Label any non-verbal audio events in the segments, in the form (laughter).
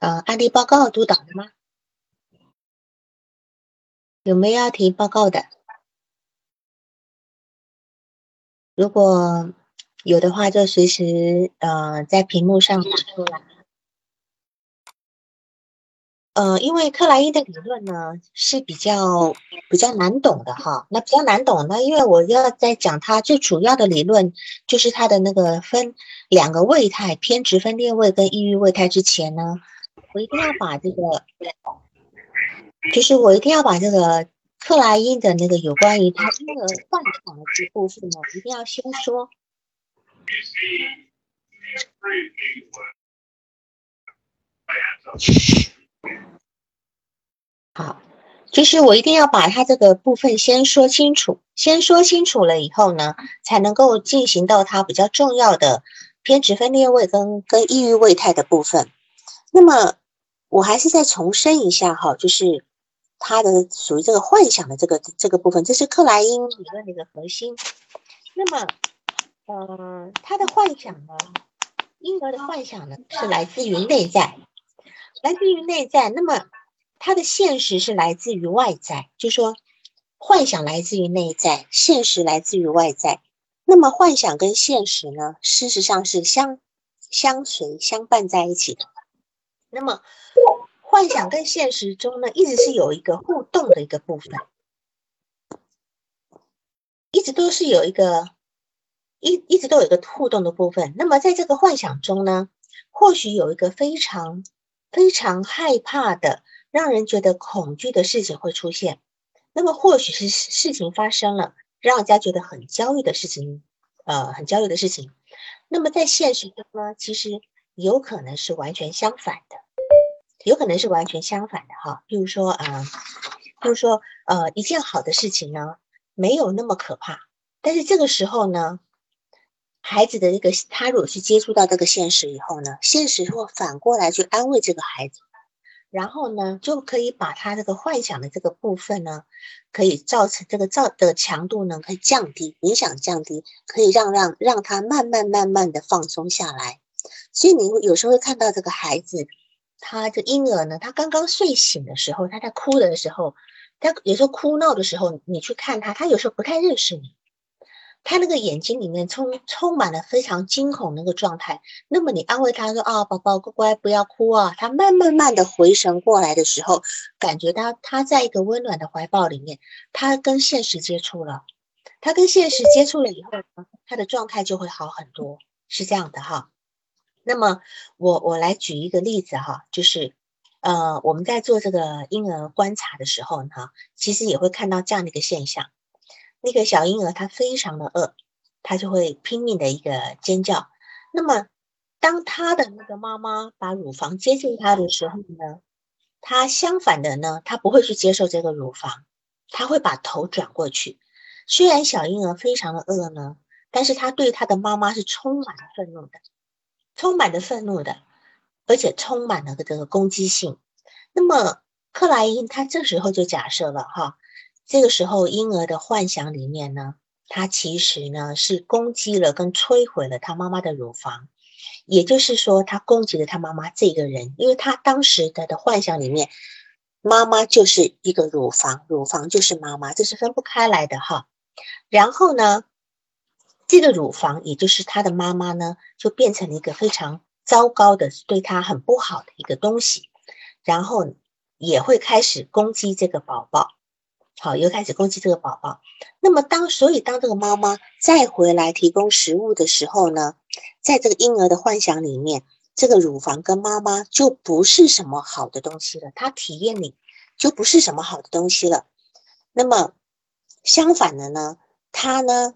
呃案例报告督导的吗？有没有要提报告的？如果有的话，就随时呃在屏幕上打出来。呃，因为克莱因的理论呢是比较比较难懂的哈，那比较难懂，那因为我要在讲它最主要的理论，就是它的那个分两个位态，偏执分裂位跟抑郁位态之前呢，我一定要把这个，就是我一定要把这个克莱因的那个有关于他婴儿幻想的这部分呢，一定要先说。好，就是我一定要把它这个部分先说清楚，先说清楚了以后呢，才能够进行到它比较重要的偏执分裂位跟跟抑郁位态的部分。那么我还是再重申一下哈，就是它的属于这个幻想的这个这个部分，这是克莱因理论的一个核心。那么，呃，他的幻想呢，婴儿的幻想呢，是来自于内在。来自于内在，那么他的现实是来自于外在，就说幻想来自于内在，现实来自于外在。那么幻想跟现实呢，事实上是相相随相伴在一起的。那么幻想跟现实中呢，一直是有一个互动的一个部分，一直都是有一个一一直都有一个互动的部分。那么在这个幻想中呢，或许有一个非常。非常害怕的，让人觉得恐惧的事情会出现。那么，或许是事情发生了，让人家觉得很焦虑的事情，呃，很焦虑的事情。那么，在现实中呢，其实有可能是完全相反的，有可能是完全相反的哈。比如说，啊，比如说，呃，一件好的事情呢，没有那么可怕，但是这个时候呢。孩子的这个，他如果去接触到这个现实以后呢，现实会反过来去安慰这个孩子，然后呢，就可以把他这个幻想的这个部分呢，可以造成这个造的强度呢，可以降低，影响降低，可以让让让他慢慢慢慢的放松下来。所以你有时候会看到这个孩子，他这婴儿呢，他刚刚睡醒的时候，他在哭的时候，他有时候哭闹的时候，你去看他，他有时候不太认识你。他那个眼睛里面充充满了非常惊恐那个状态，那么你安慰他说啊，宝宝乖乖不要哭啊。他慢慢慢的回神过来的时候，感觉到他在一个温暖的怀抱里面，他跟现实接触了，他跟现实接触了以后，他的状态就会好很多，是这样的哈。那么我我来举一个例子哈，就是呃我们在做这个婴儿观察的时候呢，其实也会看到这样的一个现象。那个小婴儿他非常的饿，他就会拼命的一个尖叫。那么，当他的那个妈妈把乳房接近他的时候呢，他相反的呢，他不会去接受这个乳房，他会把头转过去。虽然小婴儿非常的饿呢，但是他对他的妈妈是充满愤怒的，充满了愤怒的，而且充满了这个攻击性。那么克莱因他这时候就假设了哈。这个时候，婴儿的幻想里面呢，他其实呢是攻击了跟摧毁了他妈妈的乳房，也就是说，他攻击了他妈妈这个人，因为他当时的的幻想里面，妈妈就是一个乳房，乳房就是妈妈，这是分不开来的哈。然后呢，这个乳房也就是他的妈妈呢，就变成了一个非常糟糕的，对他很不好的一个东西，然后也会开始攻击这个宝宝。好，又开始攻击这个宝宝。那么，当所以当这个妈妈再回来提供食物的时候呢，在这个婴儿的幻想里面，这个乳房跟妈妈就不是什么好的东西了，他体验里就不是什么好的东西了。那么，相反的呢，他呢，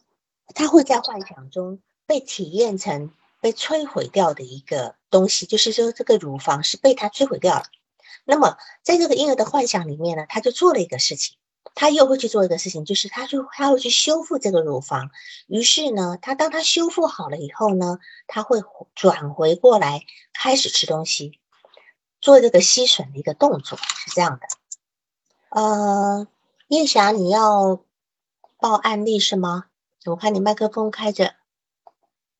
他会在幻想中被体验成被摧毁掉的一个东西，就是说这个乳房是被他摧毁掉了。那么，在这个婴儿的幻想里面呢，他就做了一个事情。他又会去做一个事情，就是他就他会去修复这个乳房。于是呢，他当他修复好了以后呢，他会转回过来开始吃东西，做这个吸吮的一个动作，是这样的。呃，叶霞，你要报案例是吗？我看你麦克风开着，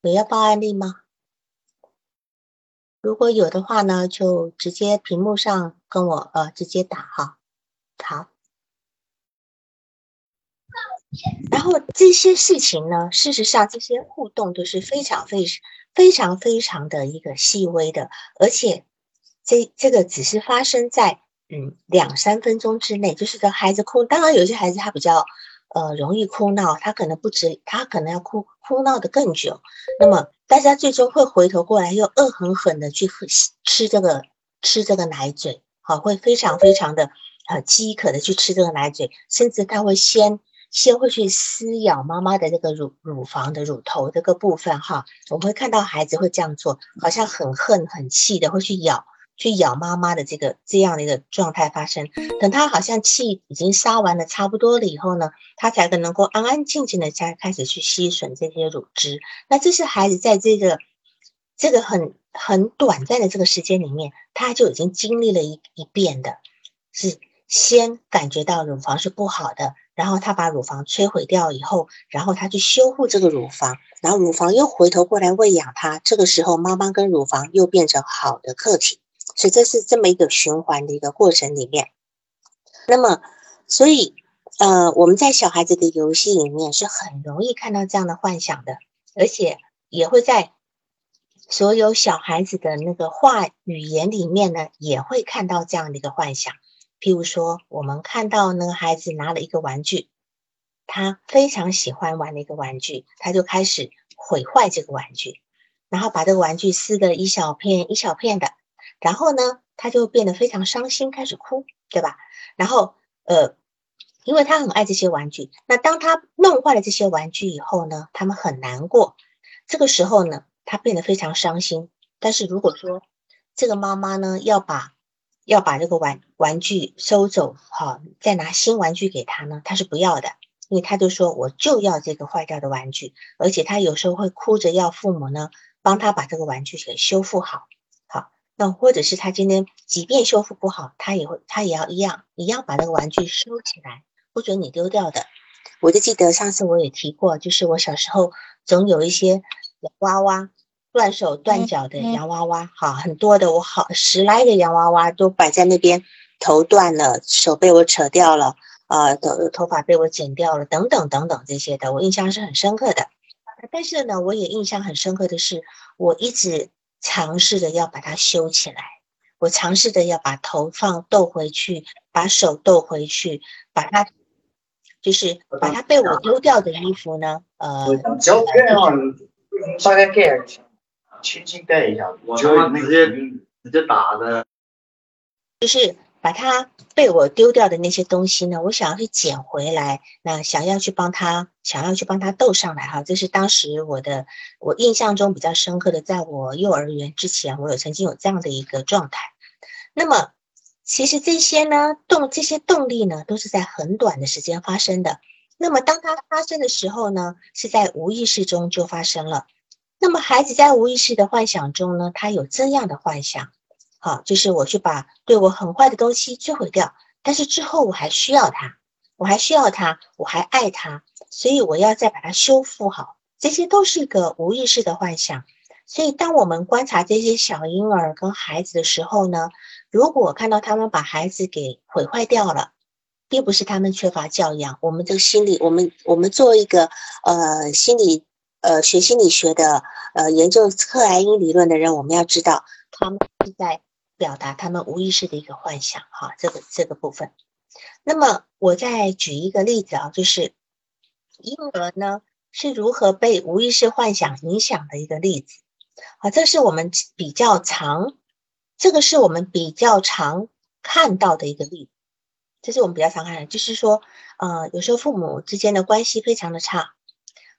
有要报案例吗？如果有的话呢，就直接屏幕上跟我呃直接打哈。好，然后这些事情呢，事实上这些互动都是非常非常非常非常的一个细微的，而且这这个只是发生在嗯两三分钟之内，就是这孩子哭，当然有些孩子他比较。呃，容易哭闹，他可能不止，他可能要哭哭闹的更久。那么，大家最终会回头过来，又恶狠狠的去喝吃这个吃这个奶嘴，好，会非常非常的呃饥渴的去吃这个奶嘴，甚至他会先先会去撕咬妈妈的这个乳乳房的乳头这个部分哈。我们会看到孩子会这样做，好像很恨很气的会去咬。去咬妈妈的这个这样的一个状态发生，等他好像气已经杀完了差不多了以后呢，他才能够安安静静的才开始去吸吮这些乳汁。那这是孩子在这个这个很很短暂的这个时间里面，他就已经经历了一一遍的，是先感觉到乳房是不好的，然后他把乳房摧毁掉以后，然后他去修复这个乳房，然后乳房又回头过来喂养他，这个时候妈妈跟乳房又变成好的客体。所以这是这么一个循环的一个过程里面，那么，所以，呃，我们在小孩子的游戏里面是很容易看到这样的幻想的，而且也会在所有小孩子的那个话语言里面呢，也会看到这样的一个幻想。譬如说，我们看到那个孩子拿了一个玩具，他非常喜欢玩的一个玩具，他就开始毁坏这个玩具，然后把这个玩具撕的一小片一小片的。然后呢，他就变得非常伤心，开始哭，对吧？然后，呃，因为他很爱这些玩具，那当他弄坏了这些玩具以后呢，他们很难过。这个时候呢，他变得非常伤心。但是如果说这个妈妈呢，要把要把这个玩玩具收走，好，再拿新玩具给他呢，他是不要的，因为他就说我就要这个坏掉的玩具，而且他有时候会哭着要父母呢帮他把这个玩具给修复好。那或者是他今天即便修复不好，他也会他也要一样一样把那个玩具收起来，不准你丢掉的。我就记得上次我也提过，就是我小时候总有一些洋娃娃断手断脚的洋娃娃，哈，很多的，我好十来个洋娃娃都摆在那边，头断了，手被我扯掉了，呃，头头发被我剪掉了，等等等等这些的，我印象是很深刻的。但是呢，我也印象很深刻的是，我一直。尝试着要把它修起来，我尝试着要把头放逗回去，把手逗回去，把它就是把它被我丢掉的衣服呢，呃，胶盖啊，大概盖，轻轻盖一下，我直接直接打的，就是。把他被我丢掉的那些东西呢，我想要去捡回来，那想要去帮他，想要去帮他斗上来哈，这是当时我的我印象中比较深刻的，在我幼儿园之前，我有曾经有这样的一个状态。那么，其实这些呢动这些动力呢，都是在很短的时间发生的。那么，当它发生的时候呢，是在无意识中就发生了。那么，孩子在无意识的幻想中呢，他有这样的幻想。好，就是我去把对我很坏的东西摧毁掉，但是之后我还需要它，我还需要它，我还爱它，所以我要再把它修复好。这些都是一个无意识的幻想。所以，当我们观察这些小婴儿跟孩子的时候呢，如果看到他们把孩子给毁坏掉了，并不是他们缺乏教养。我们这个心理，我们我们做一个呃心理呃学心理学的呃研究克莱因理论的人，我们要知道他们是在。表达他们无意识的一个幻想，哈，这个这个部分。那么我再举一个例子啊，就是婴儿呢是如何被无意识幻想影响的一个例子。好，这是我们比较常，这个是我们比较常看到的一个例子。这是我们比较常看的，就是说，呃，有时候父母之间的关系非常的差，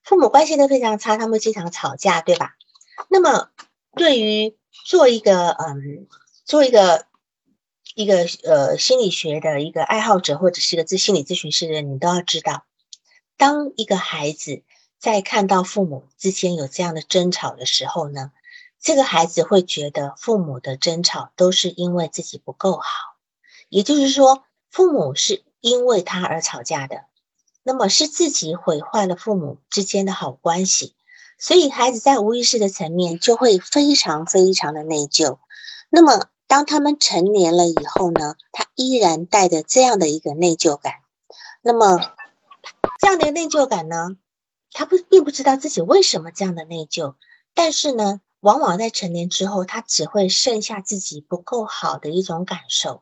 父母关系都非常差，他们经常吵架，对吧？那么对于做一个，嗯。做一个一个呃心理学的一个爱好者，或者是一个咨心理咨询师的人，你都要知道，当一个孩子在看到父母之间有这样的争吵的时候呢，这个孩子会觉得父母的争吵都是因为自己不够好，也就是说，父母是因为他而吵架的，那么是自己毁坏了父母之间的好关系，所以孩子在无意识的层面就会非常非常的内疚。那么当他们成年了以后呢，他依然带着这样的一个内疚感。那么这样的内疚感呢，他不并不知道自己为什么这样的内疚，但是呢，往往在成年之后，他只会剩下自己不够好的一种感受。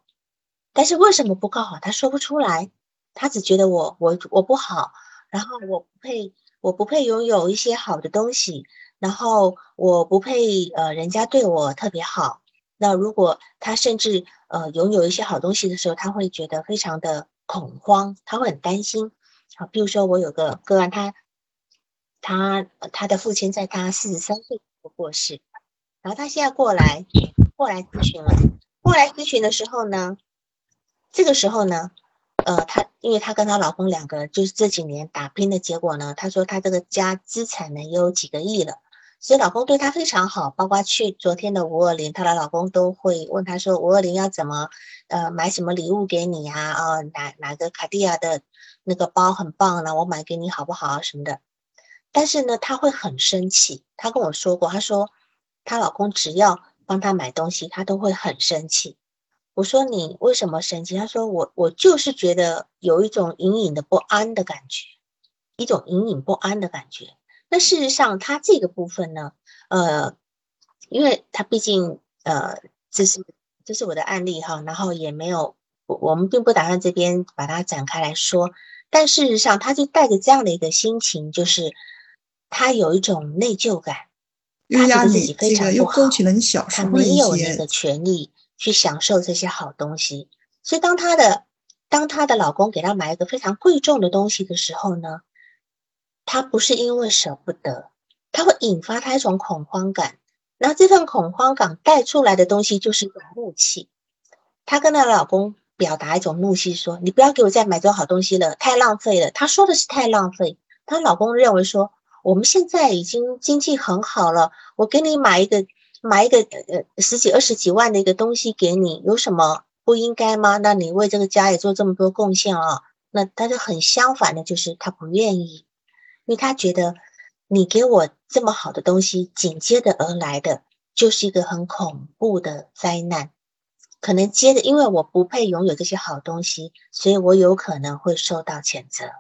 但是为什么不够好，他说不出来。他只觉得我我我不好，然后我不配，我不配拥有一些好的东西，然后我不配呃人家对我特别好。那如果他甚至呃拥有一些好东西的时候，他会觉得非常的恐慌，他会很担心。好，比如说我有个个案，他他他的父亲在他四十三岁过世，然后他现在过来过来咨询了，过来咨询的时候呢，这个时候呢。呃，他因为他跟他老公两个就是这几年打拼的结果呢，他说他这个家资产呢也有几个亿了，所以老公对她非常好，包括去昨天的五二零，她的老公都会问她说五二零要怎么呃买什么礼物给你呀？啊哪哪个卡地亚的那个包很棒呢？我买给你好不好啊什么的？但是呢，她会很生气，她跟我说过，她说她老公只要帮她买东西，她都会很生气。我说你为什么生气？她说我我就是觉得有一种隐隐的不安的感觉，一种隐隐不安的感觉。那事实上，他这个部分呢，呃，因为他毕竟呃，这是这是我的案例哈，然后也没有我我们并不打算这边把它展开来说。但事实上，他就带着这样的一个心情，就是他有一种内疚感，他觉得自己非常不好，他没有那个权利。去享受这些好东西，所以当她的当她的老公给她买一个非常贵重的东西的时候呢，她不是因为舍不得，她会引发她一种恐慌感。那这份恐慌感带出来的东西就是一种怒气。她跟她老公表达一种怒气，说：“你不要给我再买这种好东西了，太浪费了。”她说的是太浪费。她老公认为说：“我们现在已经经济很好了，我给你买一个。”买一个呃十几二十几万的一个东西给你，有什么不应该吗？那你为这个家也做这么多贡献啊？那他就很相反的，就是他不愿意，因为他觉得你给我这么好的东西，紧接着而来的就是一个很恐怖的灾难，可能接着因为我不配拥有这些好东西，所以我有可能会受到谴责，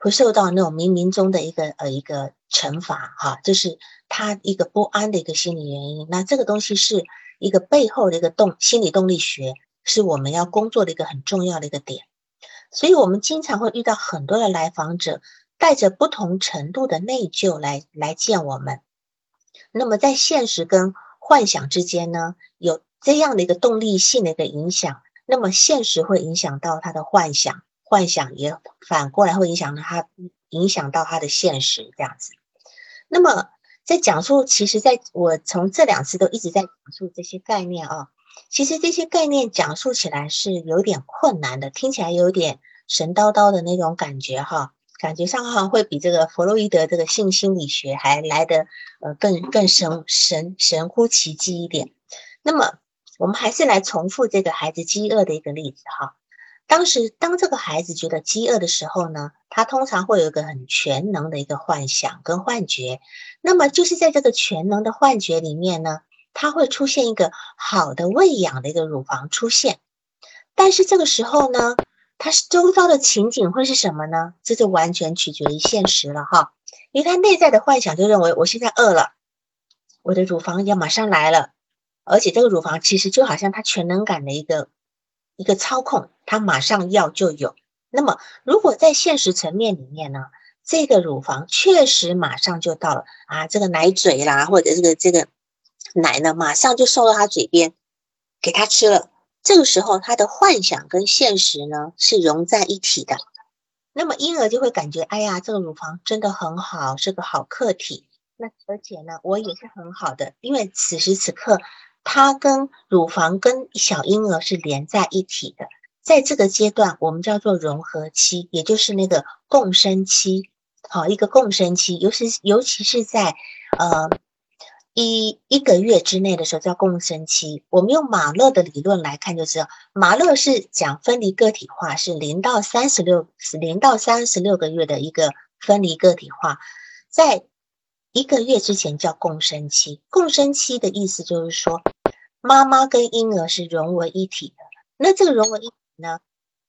会受到那种冥冥中的一个呃一个惩罚哈，这是。他一个不安的一个心理原因，那这个东西是一个背后的一个动心理动力学，是我们要工作的一个很重要的一个点。所以，我们经常会遇到很多的来访者带着不同程度的内疚来来见我们。那么，在现实跟幻想之间呢，有这样的一个动力性的一个影响。那么，现实会影响到他的幻想，幻想也反过来会影响到他，影响到他的现实这样子。那么。在讲述，其实在我从这两次都一直在讲述这些概念啊。其实这些概念讲述起来是有点困难的，听起来有点神叨叨的那种感觉哈，感觉上好像会比这个弗洛伊德这个性心理学还来的呃更更神神神乎其技一点。那么我们还是来重复这个孩子饥饿的一个例子哈。当时当这个孩子觉得饥饿的时候呢，他通常会有一个很全能的一个幻想跟幻觉。那么就是在这个全能的幻觉里面呢，它会出现一个好的喂养的一个乳房出现，但是这个时候呢，它周遭的情景会是什么呢？这就完全取决于现实了哈，因为他内在的幻想就认为我现在饿了，我的乳房要马上来了，而且这个乳房其实就好像他全能感的一个一个操控，他马上要就有。那么如果在现实层面里面呢？这个乳房确实马上就到了啊，这个奶嘴啦，或者这个这个奶呢，马上就送到他嘴边，给他吃了。这个时候，他的幻想跟现实呢是融在一起的。那么婴儿就会感觉，哎呀，这个乳房真的很好，是个好客体。那而且呢，我也是很好的，因为此时此刻，他跟乳房跟小婴儿是连在一起的。在这个阶段，我们叫做融合期，也就是那个共生期。好，一个共生期，尤其尤其是在呃一一个月之内的时候叫共生期。我们用马勒的理论来看就知道，马勒是讲分离个体化，是零到三十六，是零到三十六个月的一个分离个体化。在一个月之前叫共生期。共生期的意思就是说，妈妈跟婴儿是融为一体的。那这个融为一体呢，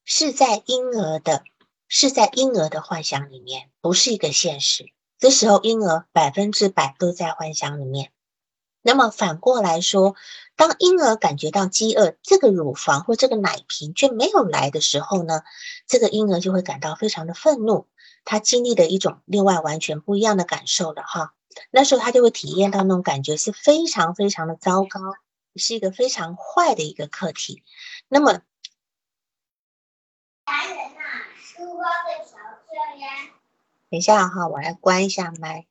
是在婴儿的，是在婴儿的幻想里面，不是一个现实。这时候婴儿百分之百都在幻想里面。那么反过来说，当婴儿感觉到饥饿，这个乳房或这个奶瓶却没有来的时候呢，这个婴儿就会感到非常的愤怒，他经历的一种另外完全不一样的感受了哈。那时候他就会体验到那种感觉是非常非常的糟糕，是一个非常坏的一个课题。那么，等一下哈，我来关一下麦。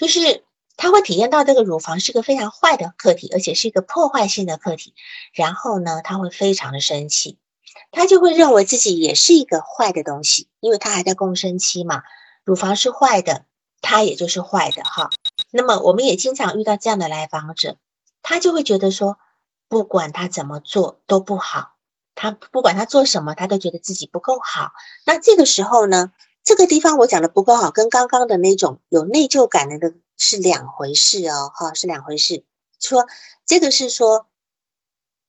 就是他会体验到这个乳房是个非常坏的客体，而且是一个破坏性的客体。然后呢，他会非常的生气，他就会认为自己也是一个坏的东西，因为他还在共生期嘛。乳房是坏的，他也就是坏的哈。那么我们也经常遇到这样的来访者，他就会觉得说，不管他怎么做都不好，他不管他做什么，他都觉得自己不够好。那这个时候呢？这个地方我讲的不够好，跟刚刚的那种有内疚感的的是两回事哦，哈，是两回事。说这个是说，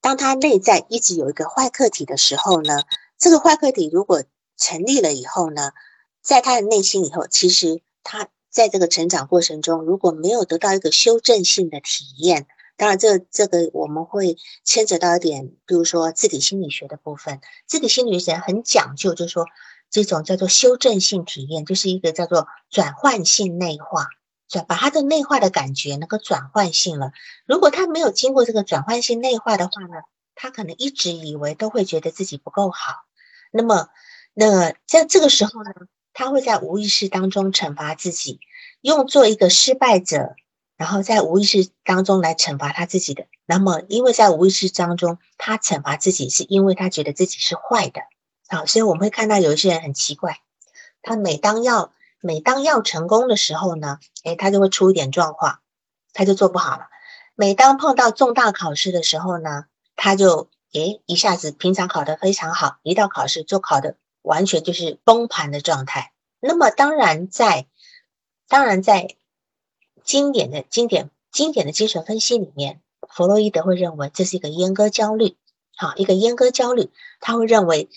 当他内在一直有一个坏客体的时候呢，这个坏客体如果成立了以后呢，在他的内心以后，其实他在这个成长过程中，如果没有得到一个修正性的体验，当然这这个我们会牵扯到一点，比如说自体心理学的部分，自体心理学很讲究，就是说。这种叫做修正性体验，就是一个叫做转换性内化，转把他的内化的感觉能够转换性了。如果他没有经过这个转换性内化的话呢，他可能一直以为都会觉得自己不够好。那么，那在这个时候呢，他会在无意识当中惩罚自己，用做一个失败者，然后在无意识当中来惩罚他自己的。那么，因为在无意识当中，他惩罚自己是因为他觉得自己是坏的。好，所以我们会看到有一些人很奇怪，他每当要每当要成功的时候呢，诶，他就会出一点状况，他就做不好了。每当碰到重大考试的时候呢，他就诶一下子平常考得非常好，一到考试就考的完全就是崩盘的状态。那么当然在当然在经典的经典经典的精神分析里面，弗洛伊德会认为这是一个阉割焦虑，好，一个阉割焦虑，他会认为。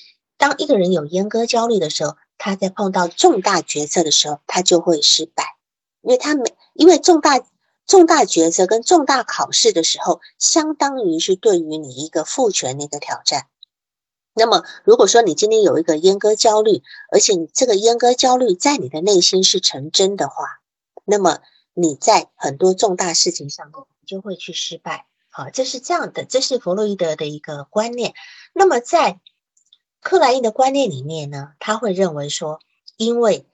当一个人有阉割焦虑的时候，他在碰到重大决策的时候，他就会失败，因为他没因为重大重大决策跟重大考试的时候，相当于是对于你一个父权的一个挑战。那么，如果说你今天有一个阉割焦虑，而且你这个阉割焦虑在你的内心是成真的话，那么你在很多重大事情上就会去失败。好，这是这样的，这是弗洛伊德的一个观念。那么在克莱因的观念里面呢，他会认为说，因为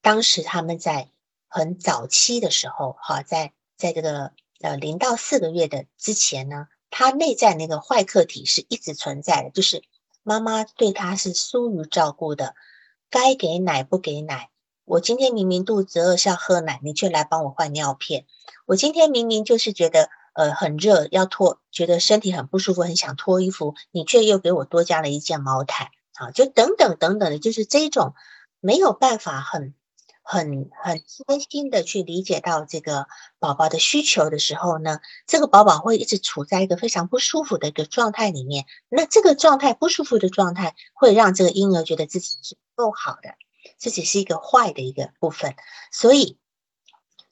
当时他们在很早期的时候，哈，在在这个呃零到四个月的之前呢，他内在那个坏客体是一直存在的，就是妈妈对他是疏于照顾的，该给奶不给奶。我今天明明肚子饿是要喝奶，你却来帮我换尿片。我今天明明就是觉得。呃，很热，要脱，觉得身体很不舒服，很想脱衣服，你却又给我多加了一件毛毯，啊，就等等等等的，就是这种没有办法很很很贴心的去理解到这个宝宝的需求的时候呢，这个宝宝会一直处在一个非常不舒服的一个状态里面。那这个状态不舒服的状态，会让这个婴儿觉得自己是不够好的，自己是一个坏的一个部分，所以。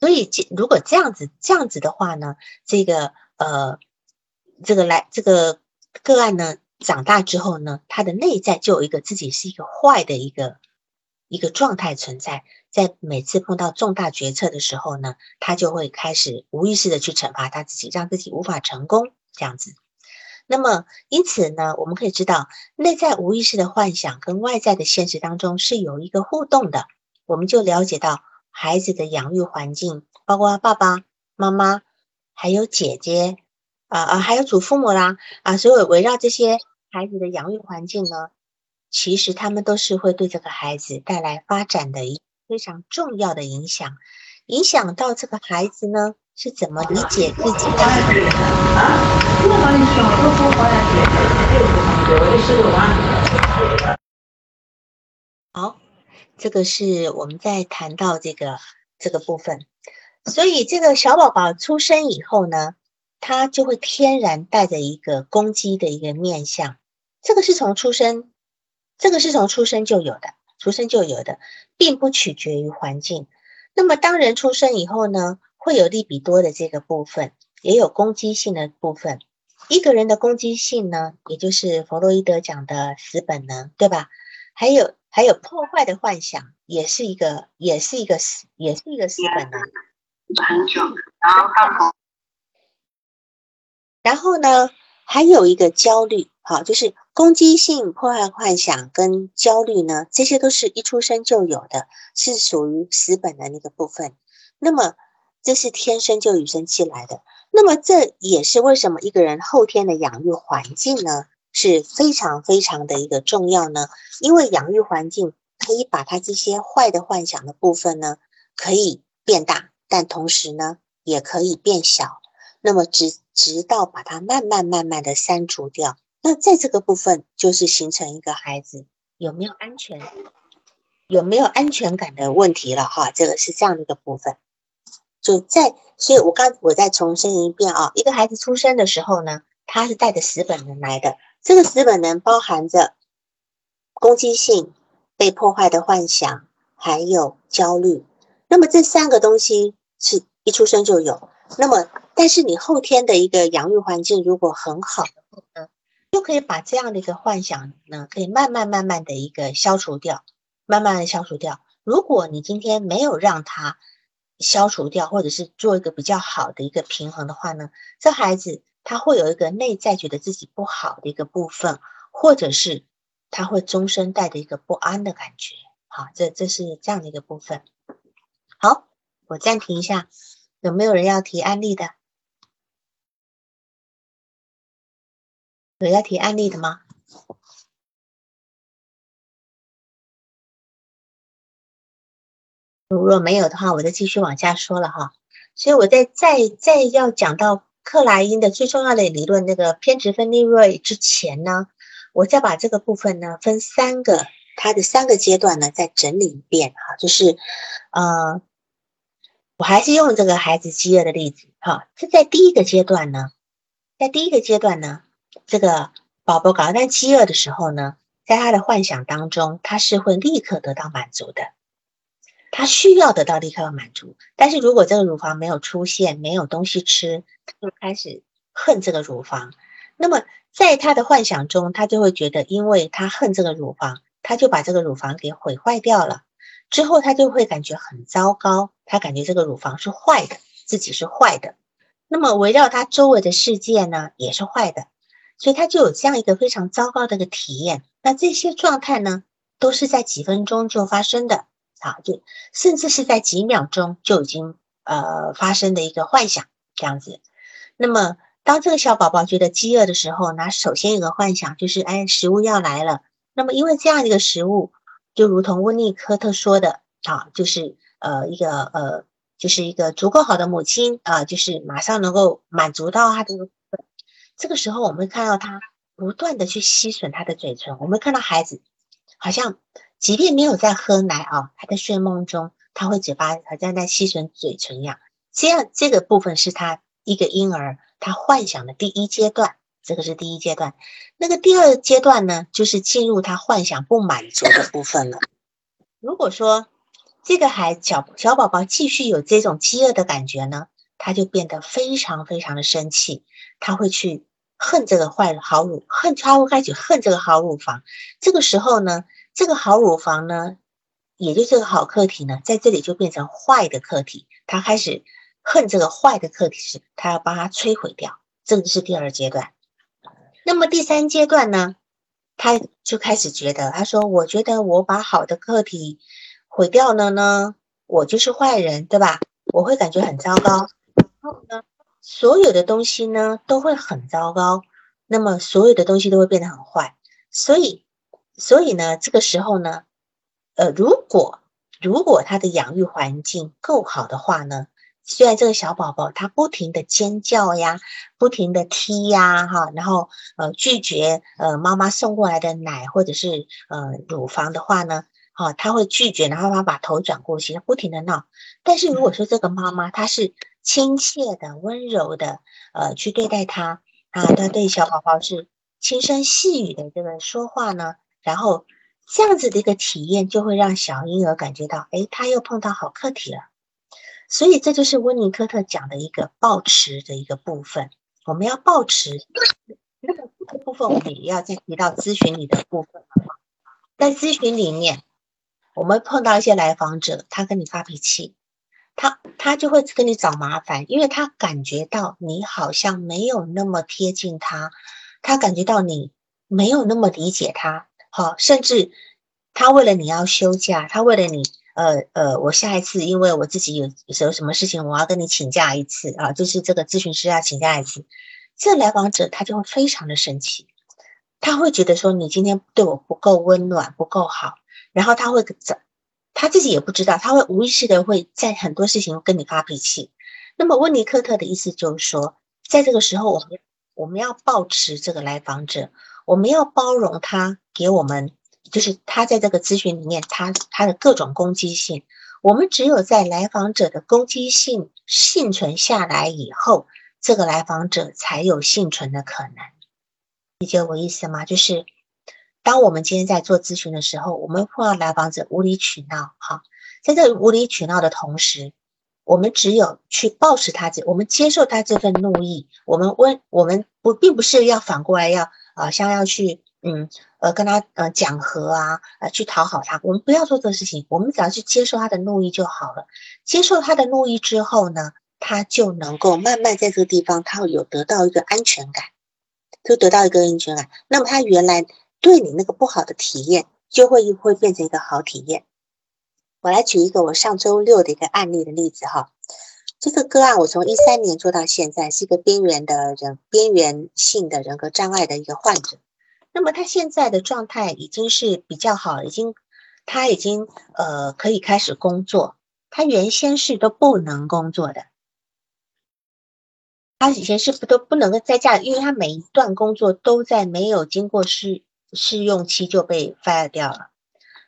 所以这，如果这样子这样子的话呢，这个呃，这个来这个个案呢，长大之后呢，他的内在就有一个自己是一个坏的一个一个状态存在，在每次碰到重大决策的时候呢，他就会开始无意识的去惩罚他自己，让自己无法成功这样子。那么，因此呢，我们可以知道，内在无意识的幻想跟外在的现实当中是有一个互动的，我们就了解到。孩子的养育环境，包括爸爸妈妈，还有姐姐，啊啊，还有祖父母啦，啊，所有围绕这些孩子的养育环境呢，其实他们都是会对这个孩子带来发展的一非常重要的影响，影响到这个孩子呢是怎么理解自己的。好。这个是我们在谈到这个这个部分。所以这个小宝宝出生以后呢，他就会天然带着一个攻击的一个面相。这个是从出生，这个是从出生就有的，出生就有的，并不取决于环境。那么当人出生以后呢，会有利比多的这个部分，也有攻击性的部分。一个人的攻击性呢，也就是弗洛伊德讲的死本能，对吧？还有还有破坏的幻想，也是一个，也是一个死，也是一个死本能。很久，然后然后呢，还有一个焦虑，好，就是攻击性、破坏幻想跟焦虑呢，这些都是一出生就有的，是属于死本的那个部分。那么这是天生就与生俱来的。那么这也是为什么一个人后天的养育环境呢是非常非常的一个重要呢？因为养育环境可以把他这些坏的幻想的部分呢，可以变大，但同时呢也可以变小。那么直直到把它慢慢慢慢的删除掉。那在这个部分就是形成一个孩子有没有安全、有没有安全感的问题了哈。这个是这样的一个部分。就在，所以我刚我再重申一遍啊，一个孩子出生的时候呢，他是带着死本能来的，这个死本能包含着攻击性、被破坏的幻想，还有焦虑。那么这三个东西是一出生就有。那么，但是你后天的一个养育环境如果很好的话呢，就可以把这样的一个幻想呢，可以慢慢慢慢的一个消除掉，慢慢的消除掉。如果你今天没有让他。消除掉，或者是做一个比较好的一个平衡的话呢，这孩子他会有一个内在觉得自己不好的一个部分，或者是他会终身带着一个不安的感觉。好，这这是这样的一个部分。好，我暂停一下，有没有人要提案例的？有要提案例的吗？如果没有的话，我就继续往下说了哈。所以我在再再要讲到克莱因的最重要的理论那个偏执分利瑞之前呢，我再把这个部分呢分三个，它的三个阶段呢再整理一遍哈。就是呃，我还是用这个孩子饥饿的例子哈。这在第一个阶段呢，在第一个阶段呢，这个宝宝搞到饥饿的时候呢，在他的幻想当中，他是会立刻得到满足的。他需要得到立刻满足，但是如果这个乳房没有出现，没有东西吃，他就开始恨这个乳房。那么在他的幻想中，他就会觉得，因为他恨这个乳房，他就把这个乳房给毁坏掉了。之后他就会感觉很糟糕，他感觉这个乳房是坏的，自己是坏的。那么围绕他周围的世界呢，也是坏的，所以他就有这样一个非常糟糕的一个体验。那这些状态呢，都是在几分钟就发生的。啊，就甚至是在几秒钟就已经呃发生的一个幻想这样子。那么，当这个小宝宝觉得饥饿的时候，那首先有个幻想就是，哎，食物要来了。那么，因为这样一个食物，就如同温尼科特说的，啊，就是呃一个呃，就是一个足够好的母亲啊，就是马上能够满足到他的。这个时候，我们看到他不断的去吸吮他的嘴唇，我们看到孩子好像。即便没有在喝奶啊，他在睡梦中，他会嘴巴好像在吸吮嘴唇一样。这样这个部分是他一个婴儿他幻想的第一阶段，这个是第一阶段。那个第二阶段呢，就是进入他幻想不满足的部分了。如果说这个孩小小宝宝继续有这种饥饿的感觉呢，他就变得非常非常的生气，他会去恨这个坏好乳，恨他会开始恨这个好乳房。这个时候呢。这个好乳房呢，也就这个好客体呢，在这里就变成坏的客体，他开始恨这个坏的客体，时他要把它摧毁掉。这个是第二阶段。那么第三阶段呢，他就开始觉得，他说：“我觉得我把好的客体毁掉了呢，我就是坏人，对吧？我会感觉很糟糕。然后呢，所有的东西呢都会很糟糕，那么所有的东西都会变得很坏，所以。”所以呢，这个时候呢，呃，如果如果他的养育环境够好的话呢，虽然这个小宝宝他不停的尖叫呀，不停的踢呀，哈，然后呃拒绝呃妈妈送过来的奶或者是呃乳房的话呢，好，他会拒绝，然后他把头转过去，他不停的闹。但是如果说这个妈妈她是亲切的、温柔的，呃，去对待他，啊，他对小宝宝是轻声细语的这个说话呢，然后这样子的一个体验，就会让小婴儿感觉到，哎，他又碰到好课题了。所以这就是温尼科特讲的一个抱持的一个部分，我们要抱持那个部分，我们也要再提到咨询里的部分，在咨询里面。我们碰到一些来访者，他跟你发脾气，他他就会跟你找麻烦，因为他感觉到你好像没有那么贴近他，他感觉到你没有那么理解他，好，甚至他为了你要休假，他为了你，呃呃，我下一次因为我自己有有什么事情，我要跟你请假一次啊，就是这个咨询师要请假一次，这来访者他就会非常的生气，他会觉得说你今天对我不够温暖，不够好。然后他会怎，他自己也不知道，他会无意识的会在很多事情跟你发脾气。那么温尼科特的意思就是说，在这个时候，我们我们要保持这个来访者，我们要包容他给我们，就是他在这个咨询里面，他他的各种攻击性。我们只有在来访者的攻击性幸存下来以后，这个来访者才有幸存的可能。理解我意思吗？就是。当我们今天在做咨询的时候，我们碰到来访者无理取闹，哈，在这无理取闹的同时，我们只有去抱持他这，我们接受他这份怒意，我们温，我们不，并不是要反过来要啊，像要去，嗯，呃，跟他呃讲和啊，呃，去讨好他，我们不要做这个事情，我们只要去接受他的怒意就好了。接受他的怒意之后呢，他就能够慢慢在这个地方，他会有得到一个安全感，就得到一个安全感。那么他原来。对你那个不好的体验，就会会变成一个好体验。我来举一个我上周六的一个案例的例子哈。这个个案我从一三年做到现在，是一个边缘的人，边缘性的人格障碍的一个患者。那么他现在的状态已经是比较好，已经他已经呃可以开始工作。他原先是都不能工作的，他以前是不都不能够在家，因为他每一段工作都在没有经过试。试用期就被 fire 掉了，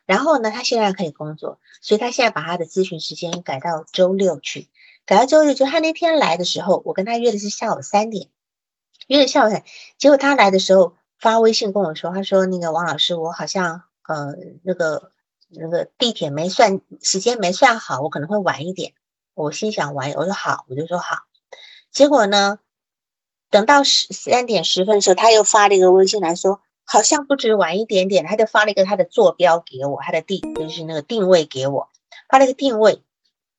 然后呢，他现在可以工作，所以他现在把他的咨询时间改到周六去，改到周六。就他那天来的时候，我跟他约的是下午三点，约的下午三，结果他来的时候发微信跟我说，他说那个王老师，我好像呃那个那个地铁没算时间没算好，我可能会晚一点。我心想晚，我说好，我就说好。结果呢，等到十三点十分的时候，他又发了一个微信来说。好像不止晚一点点，他就发了一个他的坐标给我，他的地就是那个定位给我，发了一个定位。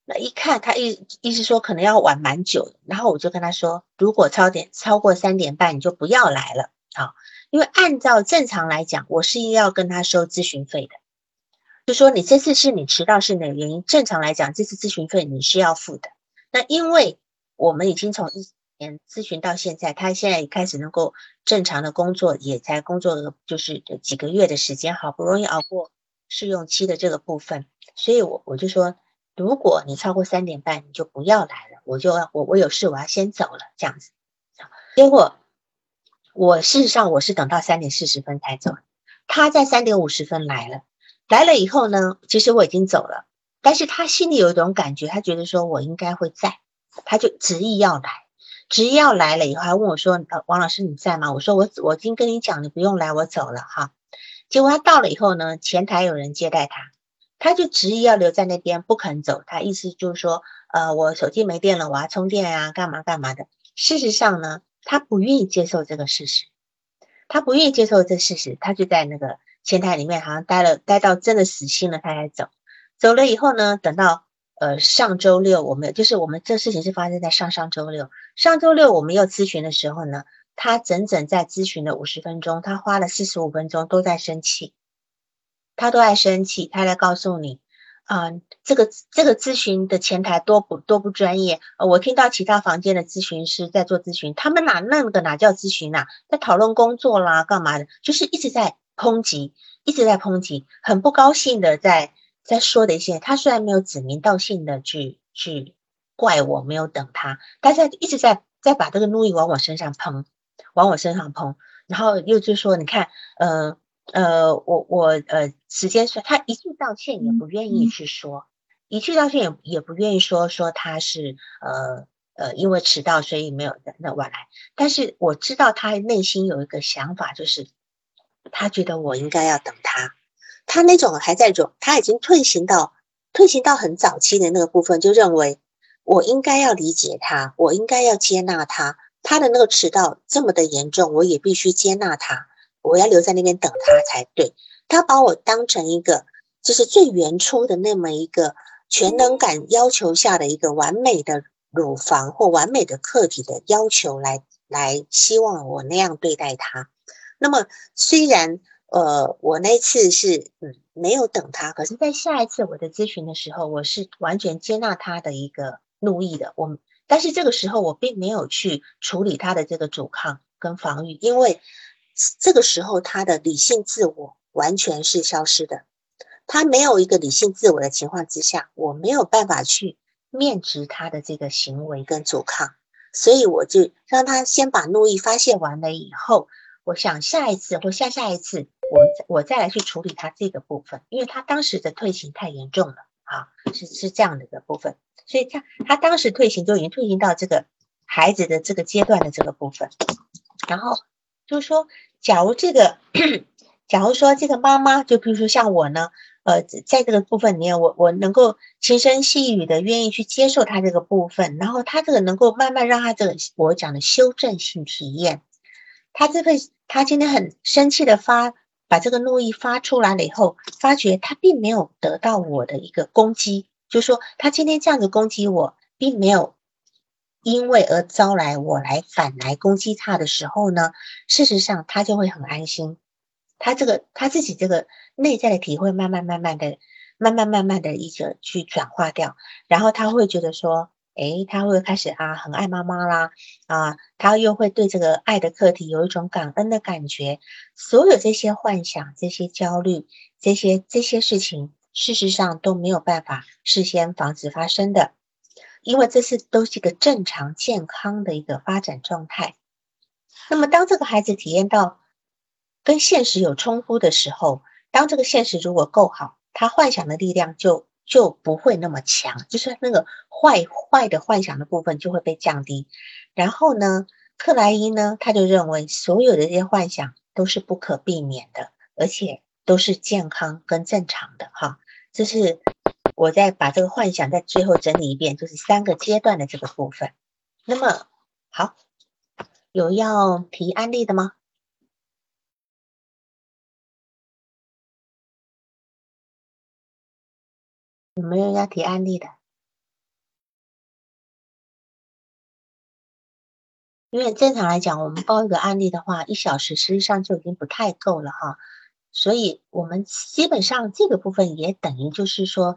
那一看，他意意思说可能要晚蛮久，然后我就跟他说，如果超点超过三点半，你就不要来了啊，因为按照正常来讲，我是要跟他收咨询费的，就说你这次是你迟到是哪个原因？正常来讲，这次咨询费你是要付的。那因为我们已经从一。年咨询到现在，他现在开始能够正常的工作，也才工作了就是几个月的时间，好不容易熬过试用期的这个部分，所以我我就说，如果你超过三点半，你就不要来了，我就我我有事，我要先走了这样子。结果我事实上我是等到三点四十分才走，他在三点五十分来了，来了以后呢，其实我已经走了，但是他心里有一种感觉，他觉得说我应该会在，他就执意要来。执意要来了以后，还问我说：“，王老师你在吗？”我说：“我我已经跟你讲，你不用来，我走了哈。”结果他到了以后呢，前台有人接待他，他就执意要留在那边不肯走。他意思就是说：“呃，我手机没电了，我要充电啊，干嘛干嘛的。”事实上呢，他不愿意接受这个事实，他不愿意接受这事实，他就在那个前台里面好像待了，待到真的死心了，他才走。走了以后呢，等到。呃，上周六我们就是我们这事情是发生在上上周六。上周六我们又咨询的时候呢，他整整在咨询了五十分钟，他花了四十五分钟都在生气，他都在生气，他在告诉你，啊，这个这个咨询的前台多不多不专业。我听到其他房间的咨询师在做咨询，他们哪那个哪叫咨询呐，在讨论工作啦，干嘛的，就是一直在抨击，一直在抨击，很不高兴的在。在说的一些，他虽然没有指名道姓的去去怪我没有等他，但是一直在在把这个怒意往我身上喷，往我身上喷，然后又就说，你看，呃，呃，我我呃，时间说他一句道歉也不愿意去说，一句道歉也也不愿意说说他是呃呃因为迟到所以没有那晚来，但是我知道他内心有一个想法，就是他觉得我应该要等他，他那种还在种他已经退行到退行到很早期的那个部分，就认为我应该要理解他，我应该要接纳他，他的那个迟到这么的严重，我也必须接纳他。我要留在那边等他才对。他把我当成一个，就是最原初的那么一个全能感要求下的一个完美的乳房或完美的客体的要求来来希望我那样对待他。那么虽然呃我那次是嗯没有等他，可是在下一次我的咨询的时候，我是完全接纳他的一个怒意的。我但是这个时候我并没有去处理他的这个阻抗跟防御，因为。这个时候，他的理性自我完全是消失的。他没有一个理性自我的情况之下，我没有办法去面直他的这个行为跟阻抗，所以我就让他先把怒意发泄完了以后，我想下一次或下下一次，我我再来去处理他这个部分，因为他当时的退行太严重了啊，是是这样的一个部分，所以他他当时退行就已经退行到这个孩子的这个阶段的这个部分，然后。就是说，假如这个，(clears throat) 假如说这个妈妈，就比如说像我呢，呃，在这个部分里面，我我能够轻声细语的愿意去接受他这个部分，然后他这个能够慢慢让他这个我讲的修正性体验，他这份他今天很生气的发把这个怒意发出来了以后，发觉他并没有得到我的一个攻击，就是说他今天这样子攻击我，并没有。因为而招来我来反来攻击他的时候呢，事实上他就会很安心，他这个他自己这个内在的体会慢慢慢慢的、慢慢慢慢的一个去转化掉，然后他会觉得说，诶，他会开始啊很爱妈妈啦，啊，他又会对这个爱的课题有一种感恩的感觉，所有这些幻想、这些焦虑、这些这些事情，事实上都没有办法事先防止发生的。因为这是都是一个正常健康的一个发展状态。那么，当这个孩子体验到跟现实有冲突的时候，当这个现实如果够好，他幻想的力量就就不会那么强，就是那个坏坏的幻想的部分就会被降低。然后呢，克莱因呢，他就认为所有的这些幻想都是不可避免的，而且都是健康跟正常的。哈，这是。我再把这个幻想再最后整理一遍，就是三个阶段的这个部分。那么好，有要提案例的吗？有没有要提案例的？因为正常来讲，我们报一个案例的话，一小时实际上就已经不太够了哈。所以我们基本上这个部分也等于就是说。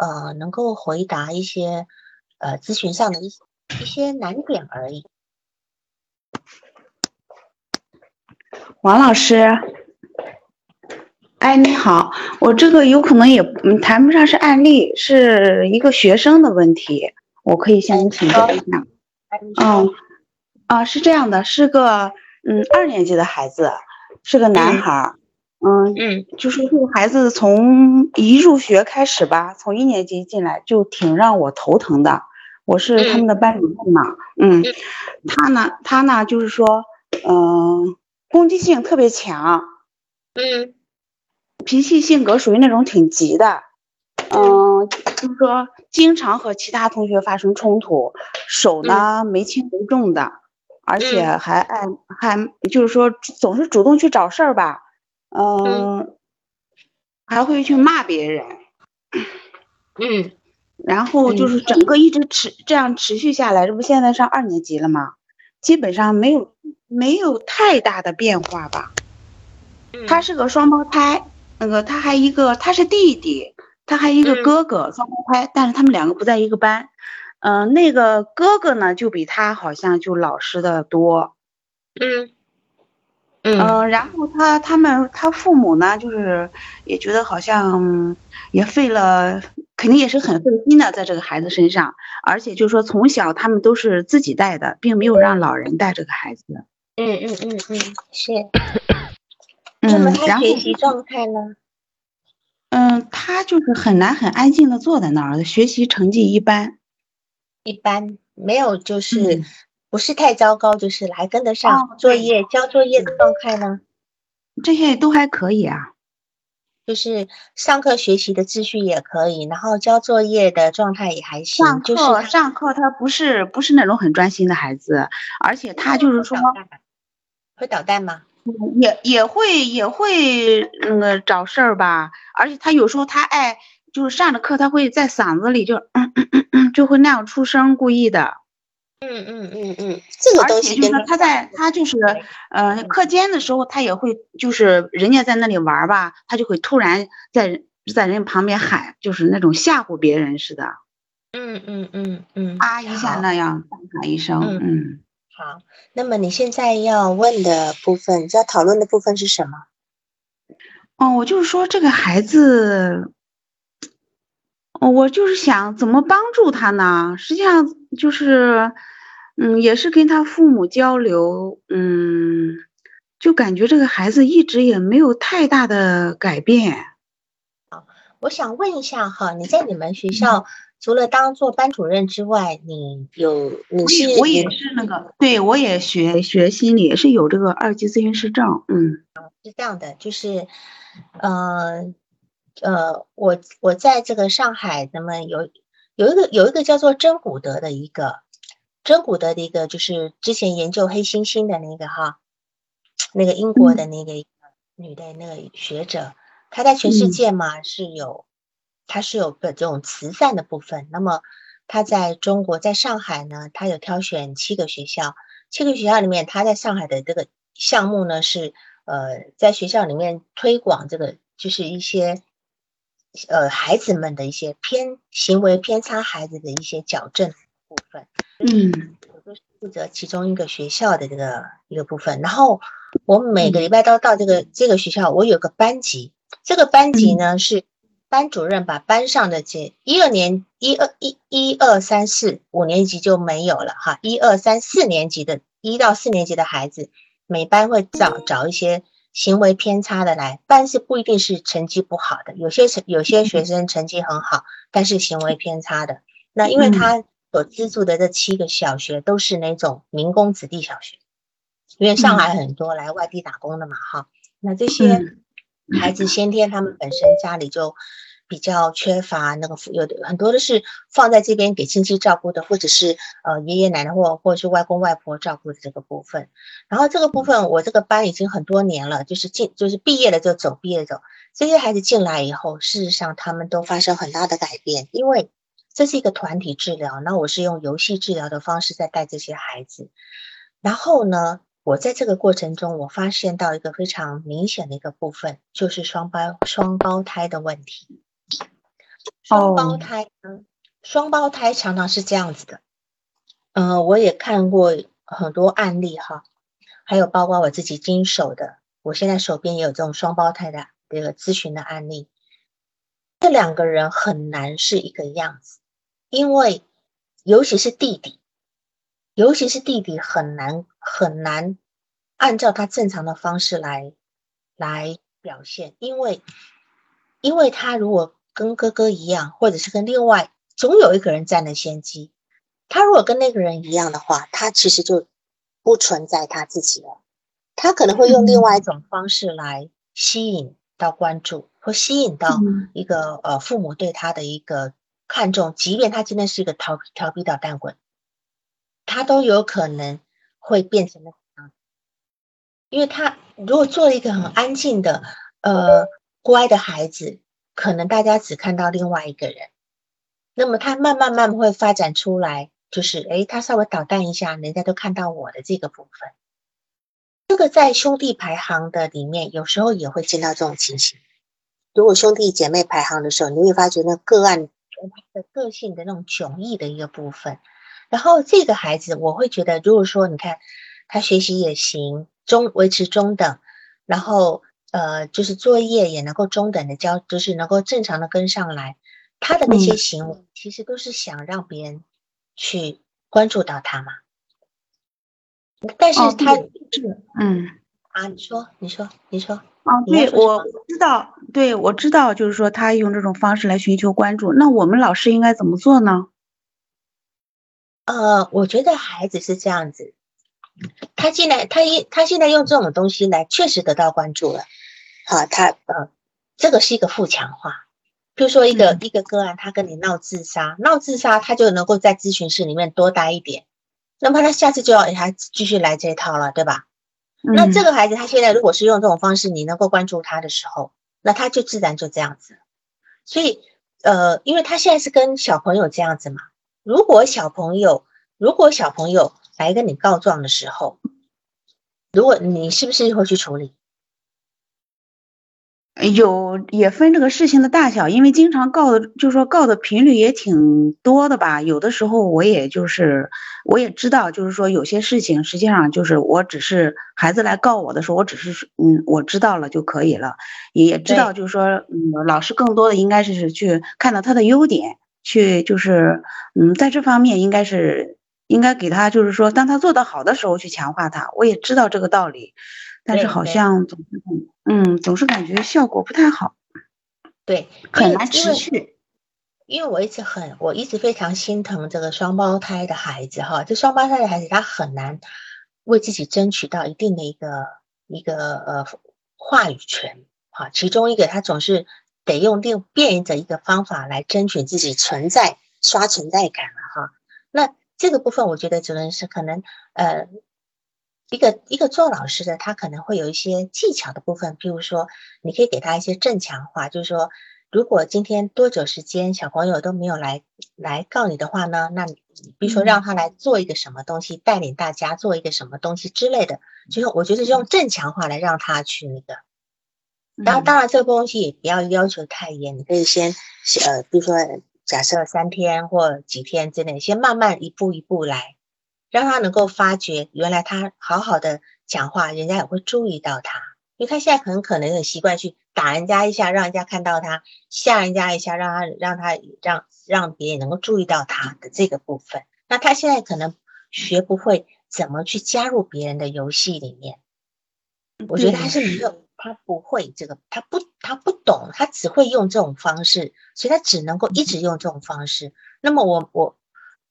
呃，能够回答一些呃咨询上的一些一些难点而已。王老师，哎，你好，我这个有可能也谈不上是案例，是一个学生的问题，我可以向你请教一下。嗯，啊，是这样的，是个嗯二年级的孩子，是个男孩。嗯嗯嗯，就是这个孩子从一入学开始吧，从一年级进来就挺让我头疼的。我是他们的班主任嘛，嗯，他呢，他呢，就是说，嗯，攻击性特别强，嗯，脾气性格属于那种挺急的，嗯，就是说经常和其他同学发生冲突，手呢没轻没重的，而且还爱还就是说总是主动去找事儿吧。嗯，还会去骂别人，(clears throat) 嗯，然后就是整个一直持这样持续下来，这不现在上二年级了吗？基本上没有没有太大的变化吧。他是个双胞胎，那个他还一个他是弟弟，他还一个哥哥，双胞胎，但是他们两个不在一个班。嗯，那个哥哥呢，就比他好像就老实的多。嗯。嗯，然后他他们他父母呢，就是也觉得好像也费了，肯定也是很费心的，在这个孩子身上，而且就是说从小他们都是自己带的，并没有让老人带这个孩子。嗯嗯嗯嗯，是。嗯，那么他学习状态呢？嗯，他就是很难很安静的坐在那儿，学习成绩一般，一般没有，就是不是太糟糕，就是还跟得上作业、交作业的状态呢？这些都还可以啊。就是上课学习的秩序也可以，然后交作业的状态也还行。上课上课他不是不是那种很专心的孩子，而且他就是说会捣蛋吗？也也会也会那个找事儿吧，而且他有时候他爱就是上着课他会在嗓子里就嗯嗯嗯嗯就会那样出声，故意的。嗯嗯嗯嗯，这个东西就是他在他就是呃课间的时候，他也会就是人家在那里玩吧，他就会突然在在人旁边喊，就是那种吓唬别人似的。嗯嗯嗯嗯，啊一下那样喊一声，嗯。好，那么你现在要问的部分，要讨论的部分是什么？哦，我就是说这个孩子，哦，我就是想怎么帮助他呢？实际上就是。嗯，也是跟他父母交流，嗯，就感觉这个孩子一直也没有太大的改变。好，我想问一下哈，你在你们学校除了当做班主任之外，你有你是我也是那个，对我也学学心理，也是有这个二级咨询师证。嗯，是这样的，就是，呃，呃，我我在这个上海，那么有有一个有一个叫做真古德的一个。真古德的一个就是之前研究黑猩猩的那个哈，那个英国的那个女的那个学者，她在全世界嘛是有，她是有个这种慈善的部分。那么她在中国，在上海呢，她有挑选七个学校，七个学校里面，她在上海的这个项目呢是呃，在学校里面推广这个，就是一些呃孩子们的一些偏行为偏差孩子的一些矫正部分。嗯，我就是负责其中一个学校的这个一个部分，然后我每个礼拜都到这个这个学校，我有个班级，这个班级呢是班主任把班上的这一二年一二一一二三四五年级就没有了哈，一二三四年级的一到四年级的孩子，每班会找找一些行为偏差的来，但是不一定是成绩不好的，有些成有些学生成绩很好，但是行为偏差的，那因为他。所资助的这七个小学都是那种民工子弟小学，因为上海很多来外地打工的嘛，哈，那这些孩子先天他们本身家里就比较缺乏那个，有的很多的是放在这边给亲戚照顾的，或者是呃爷爷奶奶或或者是外公外婆照顾的这个部分。然后这个部分我这个班已经很多年了，就是进就是毕业了就走，毕业走。这些孩子进来以后，事实上他们都发生很大的改变，因为。这是一个团体治疗，那我是用游戏治疗的方式在带这些孩子。然后呢，我在这个过程中，我发现到一个非常明显的一个部分，就是双胞双胞胎的问题。双胞胎呢，双胞胎常常是这样子的。嗯，我也看过很多案例哈，还有包括我自己经手的，我现在手边也有这种双胞胎的这个咨询的案例。这两个人很难是一个样子。因为，尤其是弟弟，尤其是弟弟很难很难按照他正常的方式来来表现，因为，因为他如果跟哥哥一样，或者是跟另外总有一个人占了先机，他如果跟那个人一样的话，他其实就不存在他自己了，他可能会用另外一种方式来吸引到关注，或吸引到一个呃父母对他的一个。看重，即便他今天是一个调调皮捣蛋鬼，他都有可能会变成那样。因为他如果做了一个很安静的、呃乖的孩子，可能大家只看到另外一个人。那么他慢慢慢慢会发展出来，就是诶，他稍微捣蛋一下，人家都看到我的这个部分。这个在兄弟排行的里面，有时候也会见到这种情形。如果兄弟姐妹排行的时候，你会发觉那个案。的个性的那种迥异的一个部分，然后这个孩子，我会觉得，如果说你看他学习也行，中维持中等，然后呃，就是作业也能够中等的交，就是能够正常的跟上来，他的那些行为其实都是想让别人去关注到他嘛。但是他嗯啊，你说，你说，你说。啊，对我知道，对我知道，就是说他用这种方式来寻求关注，那我们老师应该怎么做呢？呃，我觉得孩子是这样子，他现在他一他现在用这种东西来确实得到关注了，好，他呃，这个是一个负强化。比如说一个一个个案，他跟你闹自杀，闹自杀，他就能够在咨询室里面多待一点，那么他下次就要他继续来这一套了，对吧？那这个孩子他现在如果是用这种方式，你能够关注他的时候，那他就自然就这样子。所以呃，因为他现在是跟小朋友这样子嘛。如果小朋友，如果小朋友来跟你告状的时候，如果你是不是会去处理？有也分这个事情的大小，因为经常告的，就是说告的频率也挺多的吧。有的时候我也就是我也知道，就是说有些事情实际上就是我只是孩子来告我的时候，我只是嗯我知道了就可以了，也知道就是说嗯老师更多的应该是去看到他的优点。去就是，嗯，在这方面应该是应该给他，就是说，当他做得好的时候去强化他。我也知道这个道理，但是好像总是，嗯，总是感觉效果不太好。对，很难持续。因为我一直很，我一直非常心疼这个双胞胎的孩子哈。这双胞胎的孩子他很难为自己争取到一定的一个一个呃话语权哈。其中一个他总是。得用另变的一个方法来争取自己存在、刷存在感了哈。那这个部分，我觉得只能是可能呃，一个一个做老师的，他可能会有一些技巧的部分，譬如说，你可以给他一些正强化，就是说，如果今天多久时间小朋友都没有来来告你的话呢，那你比如说让他来做一个什么东西，带领大家做一个什么东西之类的，就是我觉得用正强化来让他去那个。然后，当然，这个东西也不要要求太严，你可以先，呃，比如说，假设三天或几天之内，先慢慢一步一步来，让他能够发觉，原来他好好的讲话，人家也会注意到他，因为他现在很可能很习惯去打人家一下，让人家看到他，吓人家一下，让他让他让让别人能够注意到他的这个部分。那他现在可能学不会怎么去加入别人的游戏里面，我觉得他是没有。他不会这个，他不，他不懂，他只会用这种方式，所以他只能够一直用这种方式。那么我我，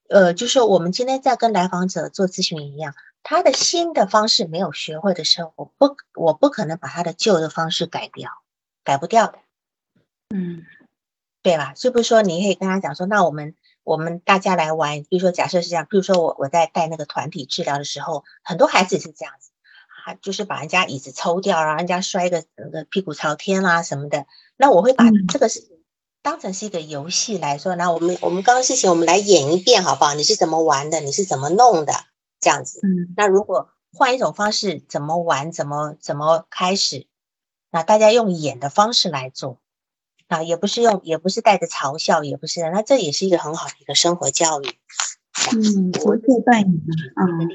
呃，就是我们今天在跟来访者做咨询一样，他的新的方式没有学会的时候，我不我不可能把他的旧的方式改掉，改不掉的。嗯，对吧？是不是说你可以跟他讲说，那我们我们大家来玩，比如说假设是这样，比如说我我在带那个团体治疗的时候，很多孩子是这样子。就是把人家椅子抽掉，然后人家摔个那个屁股朝天啦什么的。那我会把这个事情当成是一个游戏来说。那我们我们刚刚事情我们来演一遍好不好？你是怎么玩的？你是怎么弄的？这样子。嗯。那如果换一种方式，怎么玩？怎么怎么开始？那大家用演的方式来做，啊，也不是用，也不是带着嘲笑，也不是。那这也是一个很好的一个生活教育。嗯，我做扮演。嗯。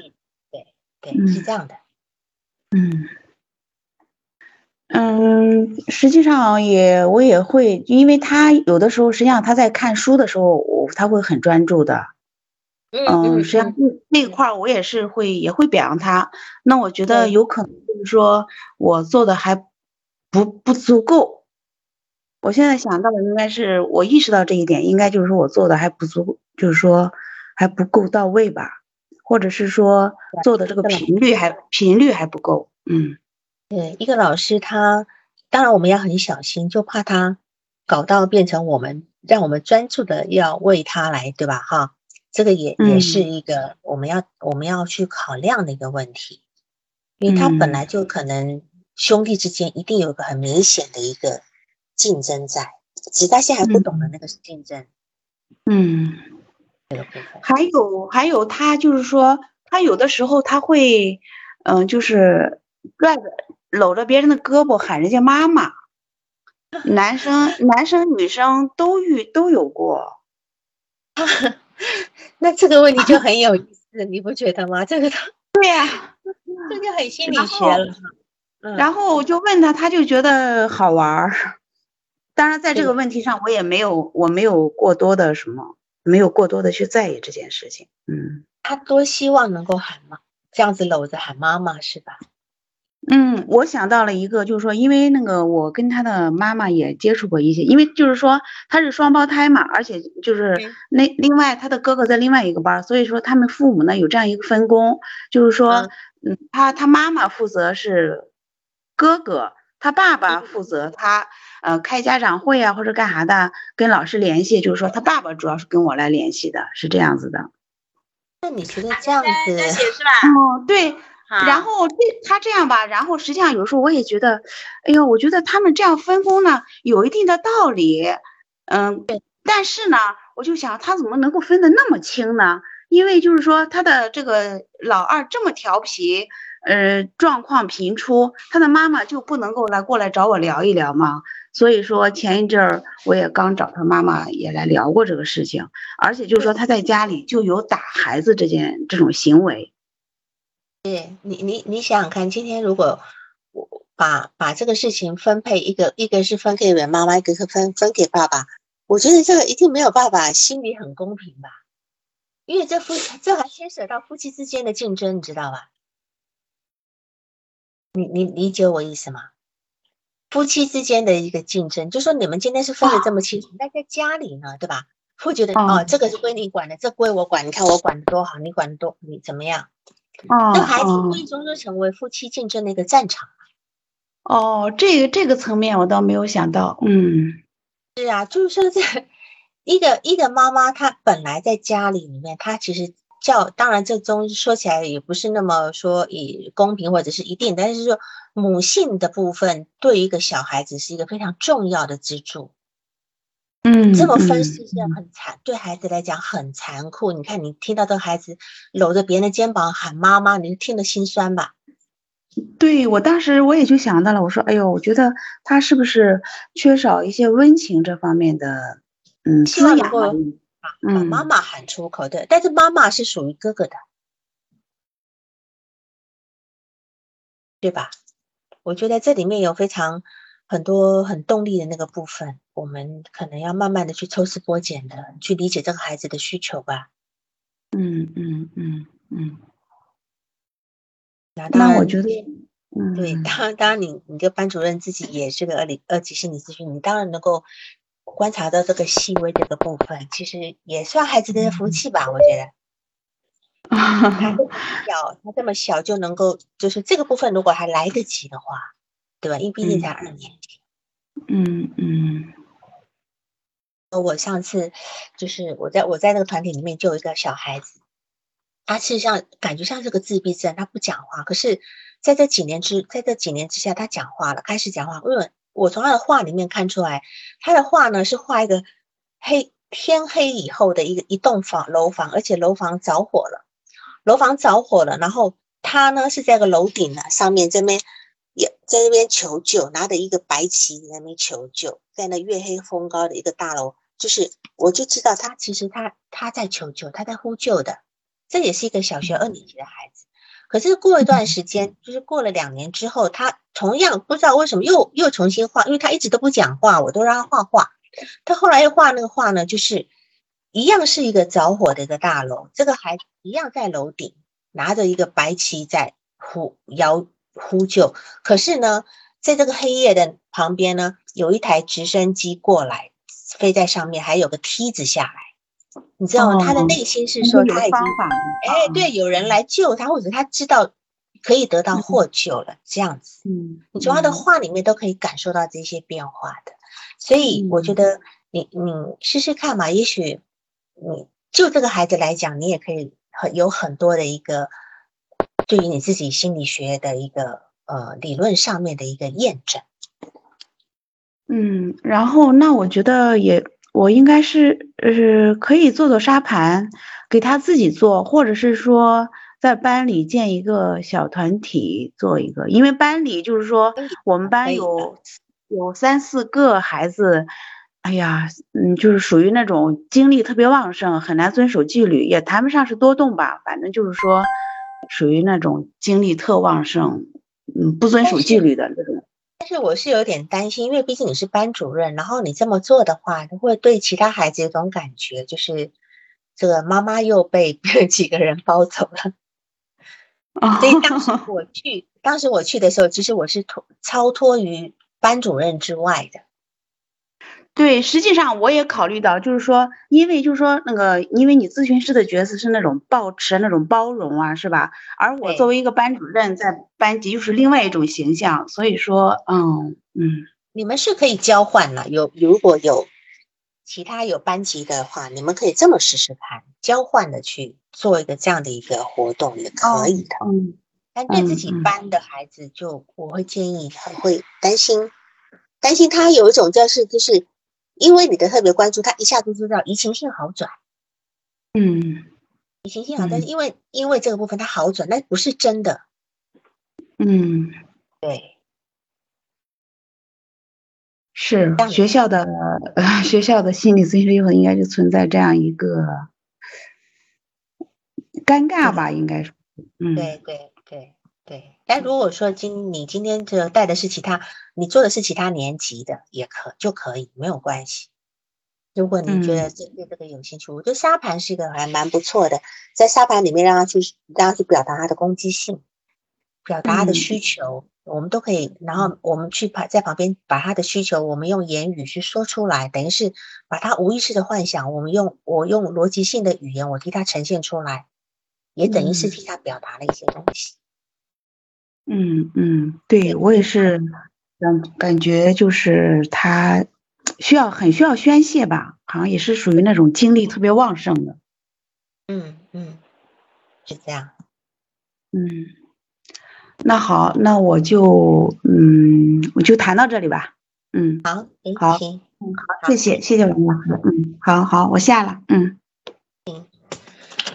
对对，是这样的。嗯嗯，实际上也我也会，因为他有的时候实际上他在看书的时候，我他会很专注的。嗯，实际上那那块我也是会也会表扬他。那我觉得有可能就是说我做的还不不足够。我现在想到的应该是我意识到这一点，应该就是说我做的还不足，就是说还不够到位吧。或者是说做的这个频率还频率还不够，嗯，对，一个老师他当然我们要很小心，就怕他搞到变成我们让我们专注的要为他来，对吧？哈，这个也也是一个我们要我们要去考量的一个问题，因为他本来就可能兄弟之间一定有个很明显的一个竞争在，只是他现在还不懂得那个是竞争，嗯。还有还有，他就是说，他有的时候他会，嗯，就是拽着搂着别人的胳膊喊人家妈妈，(laughs) 男生男生女生都遇都有过，(laughs) 那这个问题就很有意思，你不觉得吗？这个他 (laughs) 对呀，这就很心理学了。然后我就问他，他就觉得好玩儿。当然，在这个问题上，我也没有我没有过多的什么。没有过多的去在意这件事情，嗯，他多希望能够喊妈，这样子搂着喊妈妈是吧？嗯，我想到了一个，就是说，因为那个我跟他的妈妈也接触过一些，因为就是说他是双胞胎嘛，而且就是那另外他的哥哥在另外一个班，所以说他们父母呢有这样一个分工，就是说，嗯，他他妈妈负责是哥哥，他爸爸负责他呃开家长会啊或者干啥的，跟老师联系，就是说他爸爸主要是跟我来联系的，是这样子的。那你觉得这样子？哦，对。然后这他这样吧，然后实际上有时候我也觉得，哎呦，我觉得他们这样分工呢有一定的道理，嗯，但是呢，我就想他怎么能够分得那么清呢？因为就是说他的这个老二这么调皮，呃，状况频出，他的妈妈就不能够来过来找我聊一聊吗？所以说前一阵儿我也刚找他妈妈也来聊过这个事情，而且就是说他在家里就有打孩子这件这种行为。对你，你你想想看，今天如果我把把这个事情分配一个，一个是分给妈妈，一个是分分给爸爸，我觉得这个一定没有办法，心里很公平吧？因为这夫这还牵扯到夫妻之间的竞争，你知道吧？你你理解我意思吗？夫妻之间的一个竞争，就说你们今天是分的这么清楚，那在家里呢，对吧？会觉得哦，这个是归你管的，这归我管，你看我管的多好，你管的多，你怎么样？哦，那孩子无意中就成为夫妻竞争的一个战场哦，这个这个层面我倒没有想到。嗯，是啊，就是说这一个一个妈妈，她本来在家里里面，她其实教，当然这中说起来也不是那么说以公平或者是一定，但是说母性的部分对于一个小孩子是一个非常重要的支柱。嗯，这么分析是很残，对孩子来讲很残酷。你看，你听到这个孩子搂着别人的肩膀喊妈妈，你听得心酸吧？对我当时我也就想到了，我说，哎呦，我觉得他是不是缺少一些温情这方面的，嗯，希望能够把妈妈喊出口的。但是妈妈是属于哥哥的，对吧？我觉得这里面有非常。很多很动力的那个部分，我们可能要慢慢的去抽丝剥茧的去理解这个孩子的需求吧。嗯嗯嗯嗯。那那我觉得，嗯，对，当然当然，你你这个班主任自己也是个二理二级心理咨询，你当然能够观察到这个细微这个部分，其实也算孩子的福气吧，我觉得。他 (laughs) 小，他这么小就能够，就是这个部分如果还来得及的话。对吧？因为毕竟才二年级。嗯嗯。我上次就是我在我在那个团体里面就有一个小孩子，他实像感觉像是个自闭症，他不讲话。可是在这几年之在这几年之下，他讲话了，开始讲话。因为我从他的画里面看出来，他的画呢是画一个黑天黑以后的一个一栋房楼房，而且楼房着火了，楼房着火了，然后他呢是在个楼顶呢上面这边。也在那边求救，拿着一个白旗在那边求救，在那月黑风高的一个大楼，就是我就知道他其实他他在求救，他在呼救的。这也是一个小学二年级的孩子。可是过一段时间，就是过了两年之后，他同样不知道为什么又又重新画，因为他一直都不讲话，我都让他画画。他后来又画那个画呢，就是一样是一个着火的一个大楼，这个孩子一样在楼顶拿着一个白旗在呼摇。呼救，可是呢，在这个黑夜的旁边呢，有一台直升机过来，飞在上面，还有个梯子下来，你知道吗？他的内心是说他已经，哎，对，有人来救他，或者他知道可以得到获救了，这样子。嗯，你从他的话里面都可以感受到这些变化的，所以我觉得你你试试看嘛，也许你就这个孩子来讲，你也可以很有很多的一个。对于你自己心理学的一个呃理论上面的一个验证，嗯，然后那我觉得也我应该是呃可以做做沙盘，给他自己做，或者是说在班里建一个小团体做一个，因为班里就是说我们班有有三四个孩子，哎呀，嗯，就是属于那种精力特别旺盛，很难遵守纪律，也谈不上是多动吧，反正就是说。属于那种精力特旺盛，嗯，不遵守纪律的这种。但是我是有点担心，因为毕竟你是班主任，然后你这么做的话，会对其他孩子有种感觉，就是这个妈妈又被 (laughs) 几个人包走了。(laughs) 所以当时 (laughs) 我去，当时我去的时候，其实我是脱超脱于班主任之外的。对，实际上我也考虑到，就是说，因为就是说那个，因为你咨询师的角色是那种抱持那种包容啊，是吧？而我作为一个班主任，在班级又是另外一种形象，所以说，嗯嗯，你们是可以交换了，有如果有其他有班级的话，你们可以这么试试看，交换的去做一个这样的一个活动也可以的。嗯，但对自己班的孩子，就我会建议他会担心，担心他有一种就是就是。因为你的特别关注，他一下子就知道移情性好转。嗯，移情性好，但是因为因为这个部分它好转，那不是真的。嗯，对，是学校的 (laughs) 学校的心理咨询师应该就存在这样一个尴尬吧？应该是。嗯，对对对。但如果说今你今天这带的是其他，你做的是其他年级的，也可就可以没有关系。如果你觉得这对这个有兴趣，我觉得沙盘是一个还蛮不错的，在沙盘里面让他去让他去表达他的攻击性，表达他的需求，我们都可以。然后我们去旁在旁边把他的需求，我们用言语去说出来，等于是把他无意识的幻想，我们用我用逻辑性的语言，我替他呈现出来，也等于是替他表达了一些东西。嗯嗯嗯，对我也是，感感觉就是他需要很需要宣泄吧，好像也是属于那种精力特别旺盛的。嗯嗯，是这样。嗯，那好，那我就嗯，我就谈到这里吧。嗯，好，好，嗯好，谢谢谢谢王老师。嗯，好好，我下了。嗯，行。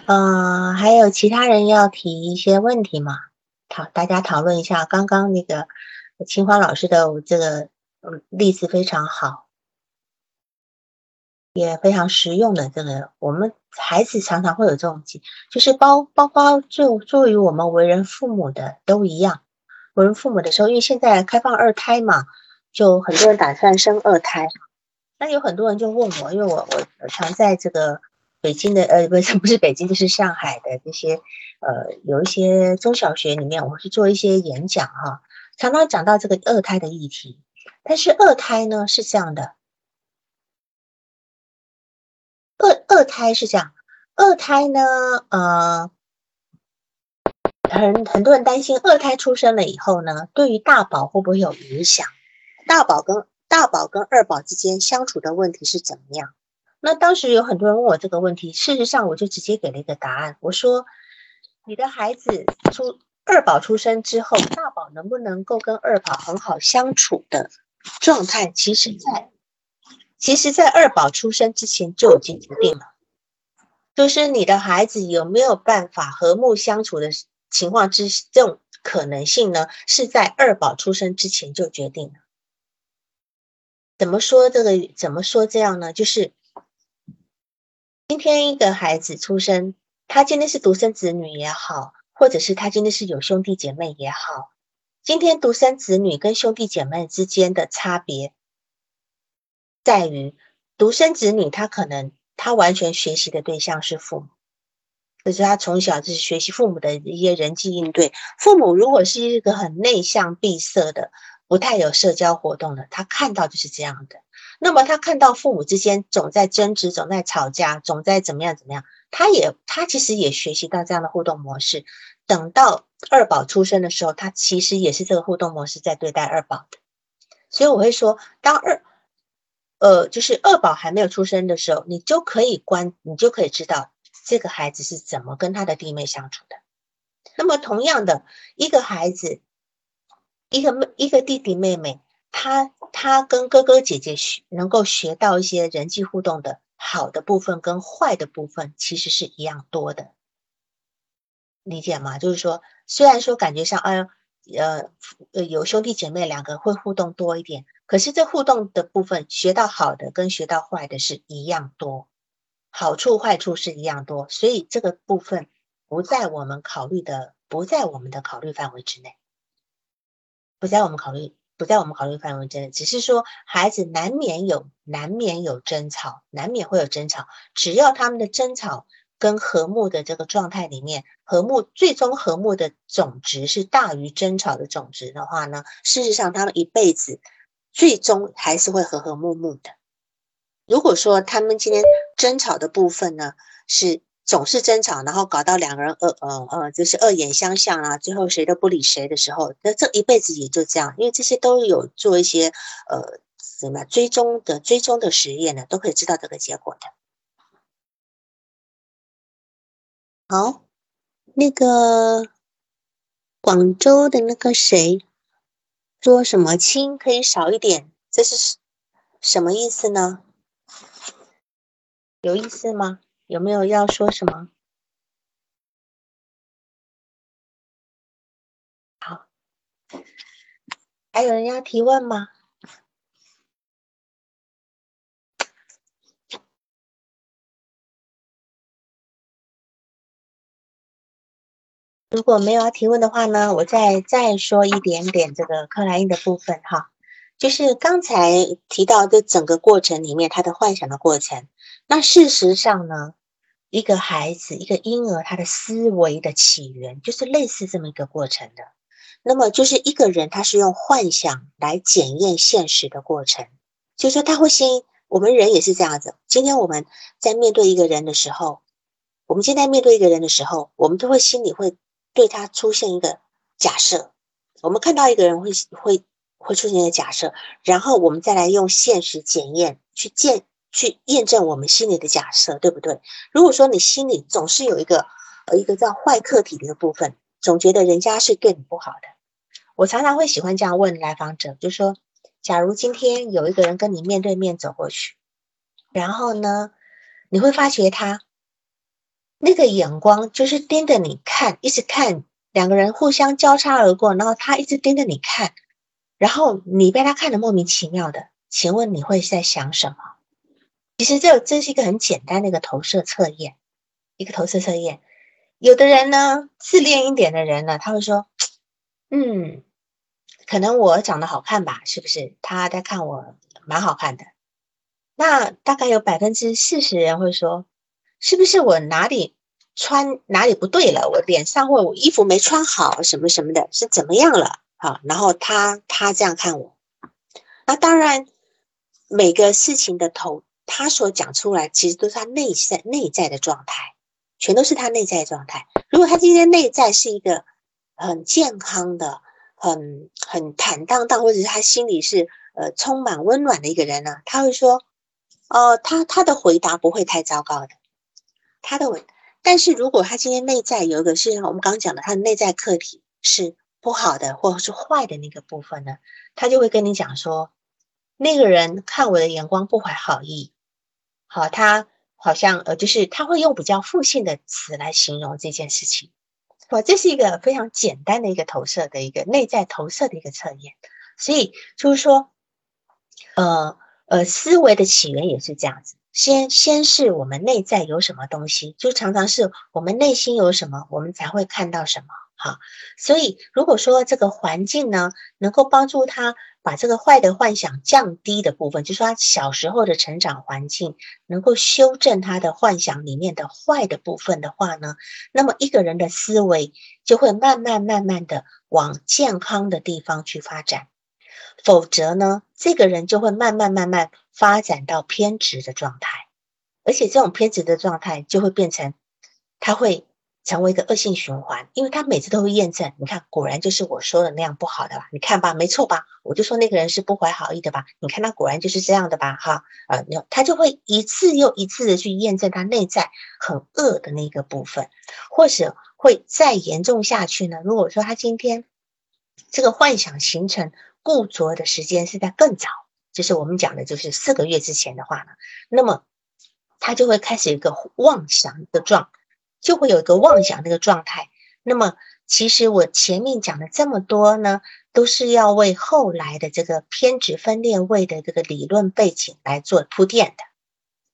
嗯，还有其他人要提一些问题吗？讨大家讨论一下，刚刚那个清华老师的这个例子非常好，也非常实用的。这个我们孩子常常会有这种，就是包包括就作为我们为人父母的都一样。为人父母的时候，因为现在开放二胎嘛，就很多人打算生二胎。那有很多人就问我，因为我我常在这个。北京的呃不是不是北京就是上海的这些呃有一些中小学里面，我是做一些演讲哈，常常讲到这个二胎的议题。但是二胎呢是这样的，二二胎是这样，二胎呢呃很很多人担心二胎出生了以后呢，对于大宝会不会有影响？大宝跟大宝跟二宝之间相处的问题是怎么样？那当时有很多人问我这个问题，事实上我就直接给了一个答案。我说，你的孩子出二宝出生之后，大宝能不能够跟二宝很好相处的状态，其实在其实，在二宝出生之前就已经决定了。就是你的孩子有没有办法和睦相处的情况之这种可能性呢？是在二宝出生之前就决定了。怎么说这个？怎么说这样呢？就是。今天一个孩子出生，他今天是独生子女也好，或者是他今天是有兄弟姐妹也好，今天独生子女跟兄弟姐妹之间的差别，在于独生子女他可能他完全学习的对象是父母，就是他从小就是学习父母的一些人际应对。父母如果是一个很内向闭塞的，不太有社交活动的，他看到就是这样的。那么他看到父母之间总在争执，总在吵架，总在怎么样怎么样，他也他其实也学习到这样的互动模式。等到二宝出生的时候，他其实也是这个互动模式在对待二宝的。所以我会说，当二呃就是二宝还没有出生的时候，你就可以观，你就可以知道这个孩子是怎么跟他的弟妹相处的。那么同样的一个孩子，一个妹一个弟弟妹妹。他他跟哥哥姐姐学能够学到一些人际互动的好的部分跟坏的部分其实是一样多的，理解吗？就是说，虽然说感觉上，哎，呃呃，有兄弟姐妹两个会互动多一点，可是这互动的部分学到好的跟学到坏的是一样多，好处坏处是一样多，所以这个部分不在我们考虑的，不在我们的考虑范围之内，不在我们考虑。不在我们考虑范围之内，只是说孩子难免有难免有争吵，难免会有争吵。只要他们的争吵跟和睦的这个状态里面，和睦最终和睦的总值是大于争吵的总值的话呢，事实上他们一辈子最终还是会和和睦睦的。如果说他们今天争吵的部分呢是总是争吵，然后搞到两个人恶呃呃就是恶眼相向啊，最后谁都不理谁的时候，那这一辈子也就这样，因为这些都有做一些呃什么追踪的追踪的实验呢，都可以知道这个结果的。好，那个广州的那个谁说什么亲可以少一点，这是什么意思呢？有意思吗？有没有要说什么？好，还有人要提问吗？如果没有要提问的话呢，我再再说一点点这个克莱因的部分哈，就是刚才提到的整个过程里面，他的幻想的过程。那事实上呢，一个孩子，一个婴儿，他的思维的起源就是类似这么一个过程的。那么就是一个人，他是用幻想来检验现实的过程，就是说他会先，我们人也是这样子。今天我们在面对一个人的时候，我们现在面对一个人的时候，我们都会心里会。对他出现一个假设，我们看到一个人会会会出现一个假设，然后我们再来用现实检验去见去验证我们心里的假设，对不对？如果说你心里总是有一个呃一个叫坏客体的一个部分，总觉得人家是对你不好的，我常常会喜欢这样问来访者，就说：假如今天有一个人跟你面对面走过去，然后呢，你会发觉他。那个眼光就是盯着你看，一直看，两个人互相交叉而过，然后他一直盯着你看，然后你被他看的莫名其妙的，请问你会在想什么？其实这这是一个很简单的一个投射测验，一个投射测验。有的人呢，自恋一点的人呢，他会说，嗯，可能我长得好看吧，是不是？他在看我蛮好看的。那大概有百分之四十人会说。是不是我哪里穿哪里不对了？我脸上或我衣服没穿好，什么什么的，是怎么样了？好，然后他他这样看我，那当然每个事情的头，他所讲出来，其实都是他内在内在的状态，全都是他内在状态。如果他今天内在是一个很健康的、很很坦荡荡，或者是他心里是呃充满温暖的一个人呢，他会说，哦，他他的回答不会太糟糕的。他的，但是如果他今天内在有一个是我们刚刚讲的，他的内在客体是不好的或者是坏的那个部分呢，他就会跟你讲说，那个人看我的眼光不怀好意，好，他好像呃，就是他会用比较负性的词来形容这件事情，哇，这是一个非常简单的一个投射的一个内在投射的一个测验，所以就是说，呃呃，思维的起源也是这样子。先先是我们内在有什么东西，就常常是我们内心有什么，我们才会看到什么。好，所以如果说这个环境呢，能够帮助他把这个坏的幻想降低的部分，就说他小时候的成长环境能够修正他的幻想里面的坏的部分的话呢，那么一个人的思维就会慢慢慢慢的往健康的地方去发展。否则呢，这个人就会慢慢慢慢发展到偏执的状态，而且这种偏执的状态就会变成，他会成为一个恶性循环，因为他每次都会验证，你看果然就是我说的那样不好的吧？你看吧，没错吧？我就说那个人是不怀好意的吧？你看他果然就是这样的吧？哈，呃，他就会一次又一次的去验证他内在很恶的那个部分，或者会再严重下去呢？如果说他今天这个幻想形成。固着的时间是在更早，就是我们讲的，就是四个月之前的话呢，那么他就会开始一个妄想的状，就会有一个妄想那个状态。那么其实我前面讲的这么多呢，都是要为后来的这个偏执分裂位的这个理论背景来做铺垫的，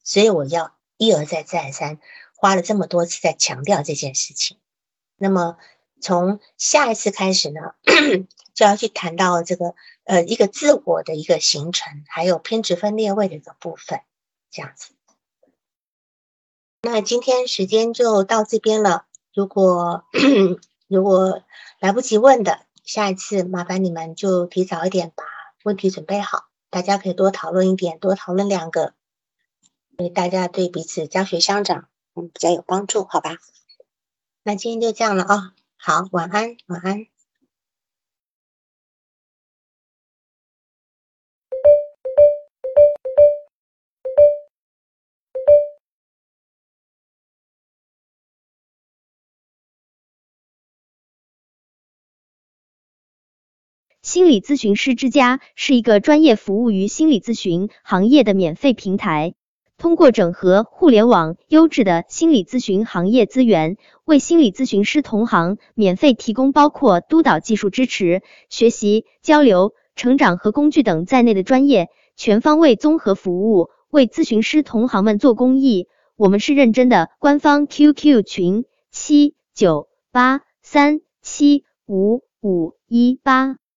所以我要一而再再而三花了这么多次在强调这件事情。那么从下一次开始呢？就要去谈到这个呃一个自我的一个形成，还有偏执分裂位的一个部分，这样子。那今天时间就到这边了。如果 (clears throat) 如果来不及问的，下一次麻烦你们就提早一点把问题准备好，大家可以多讨论一点，多讨论两个，对大家对彼此教学相长，嗯，比较有帮助，好吧？那今天就这样了啊，好，晚安，晚安。心理咨询师之家是一个专业服务于心理咨询行业的免费平台，通过整合互联网优质的心理咨询行业资源，为心理咨询师同行免费提供包括督导技术支持、学习、交流、成长和工具等在内的专业全方位综合服务，为咨询师同行们做公益。我们是认真的，官方 QQ 群七九八三七五五一八。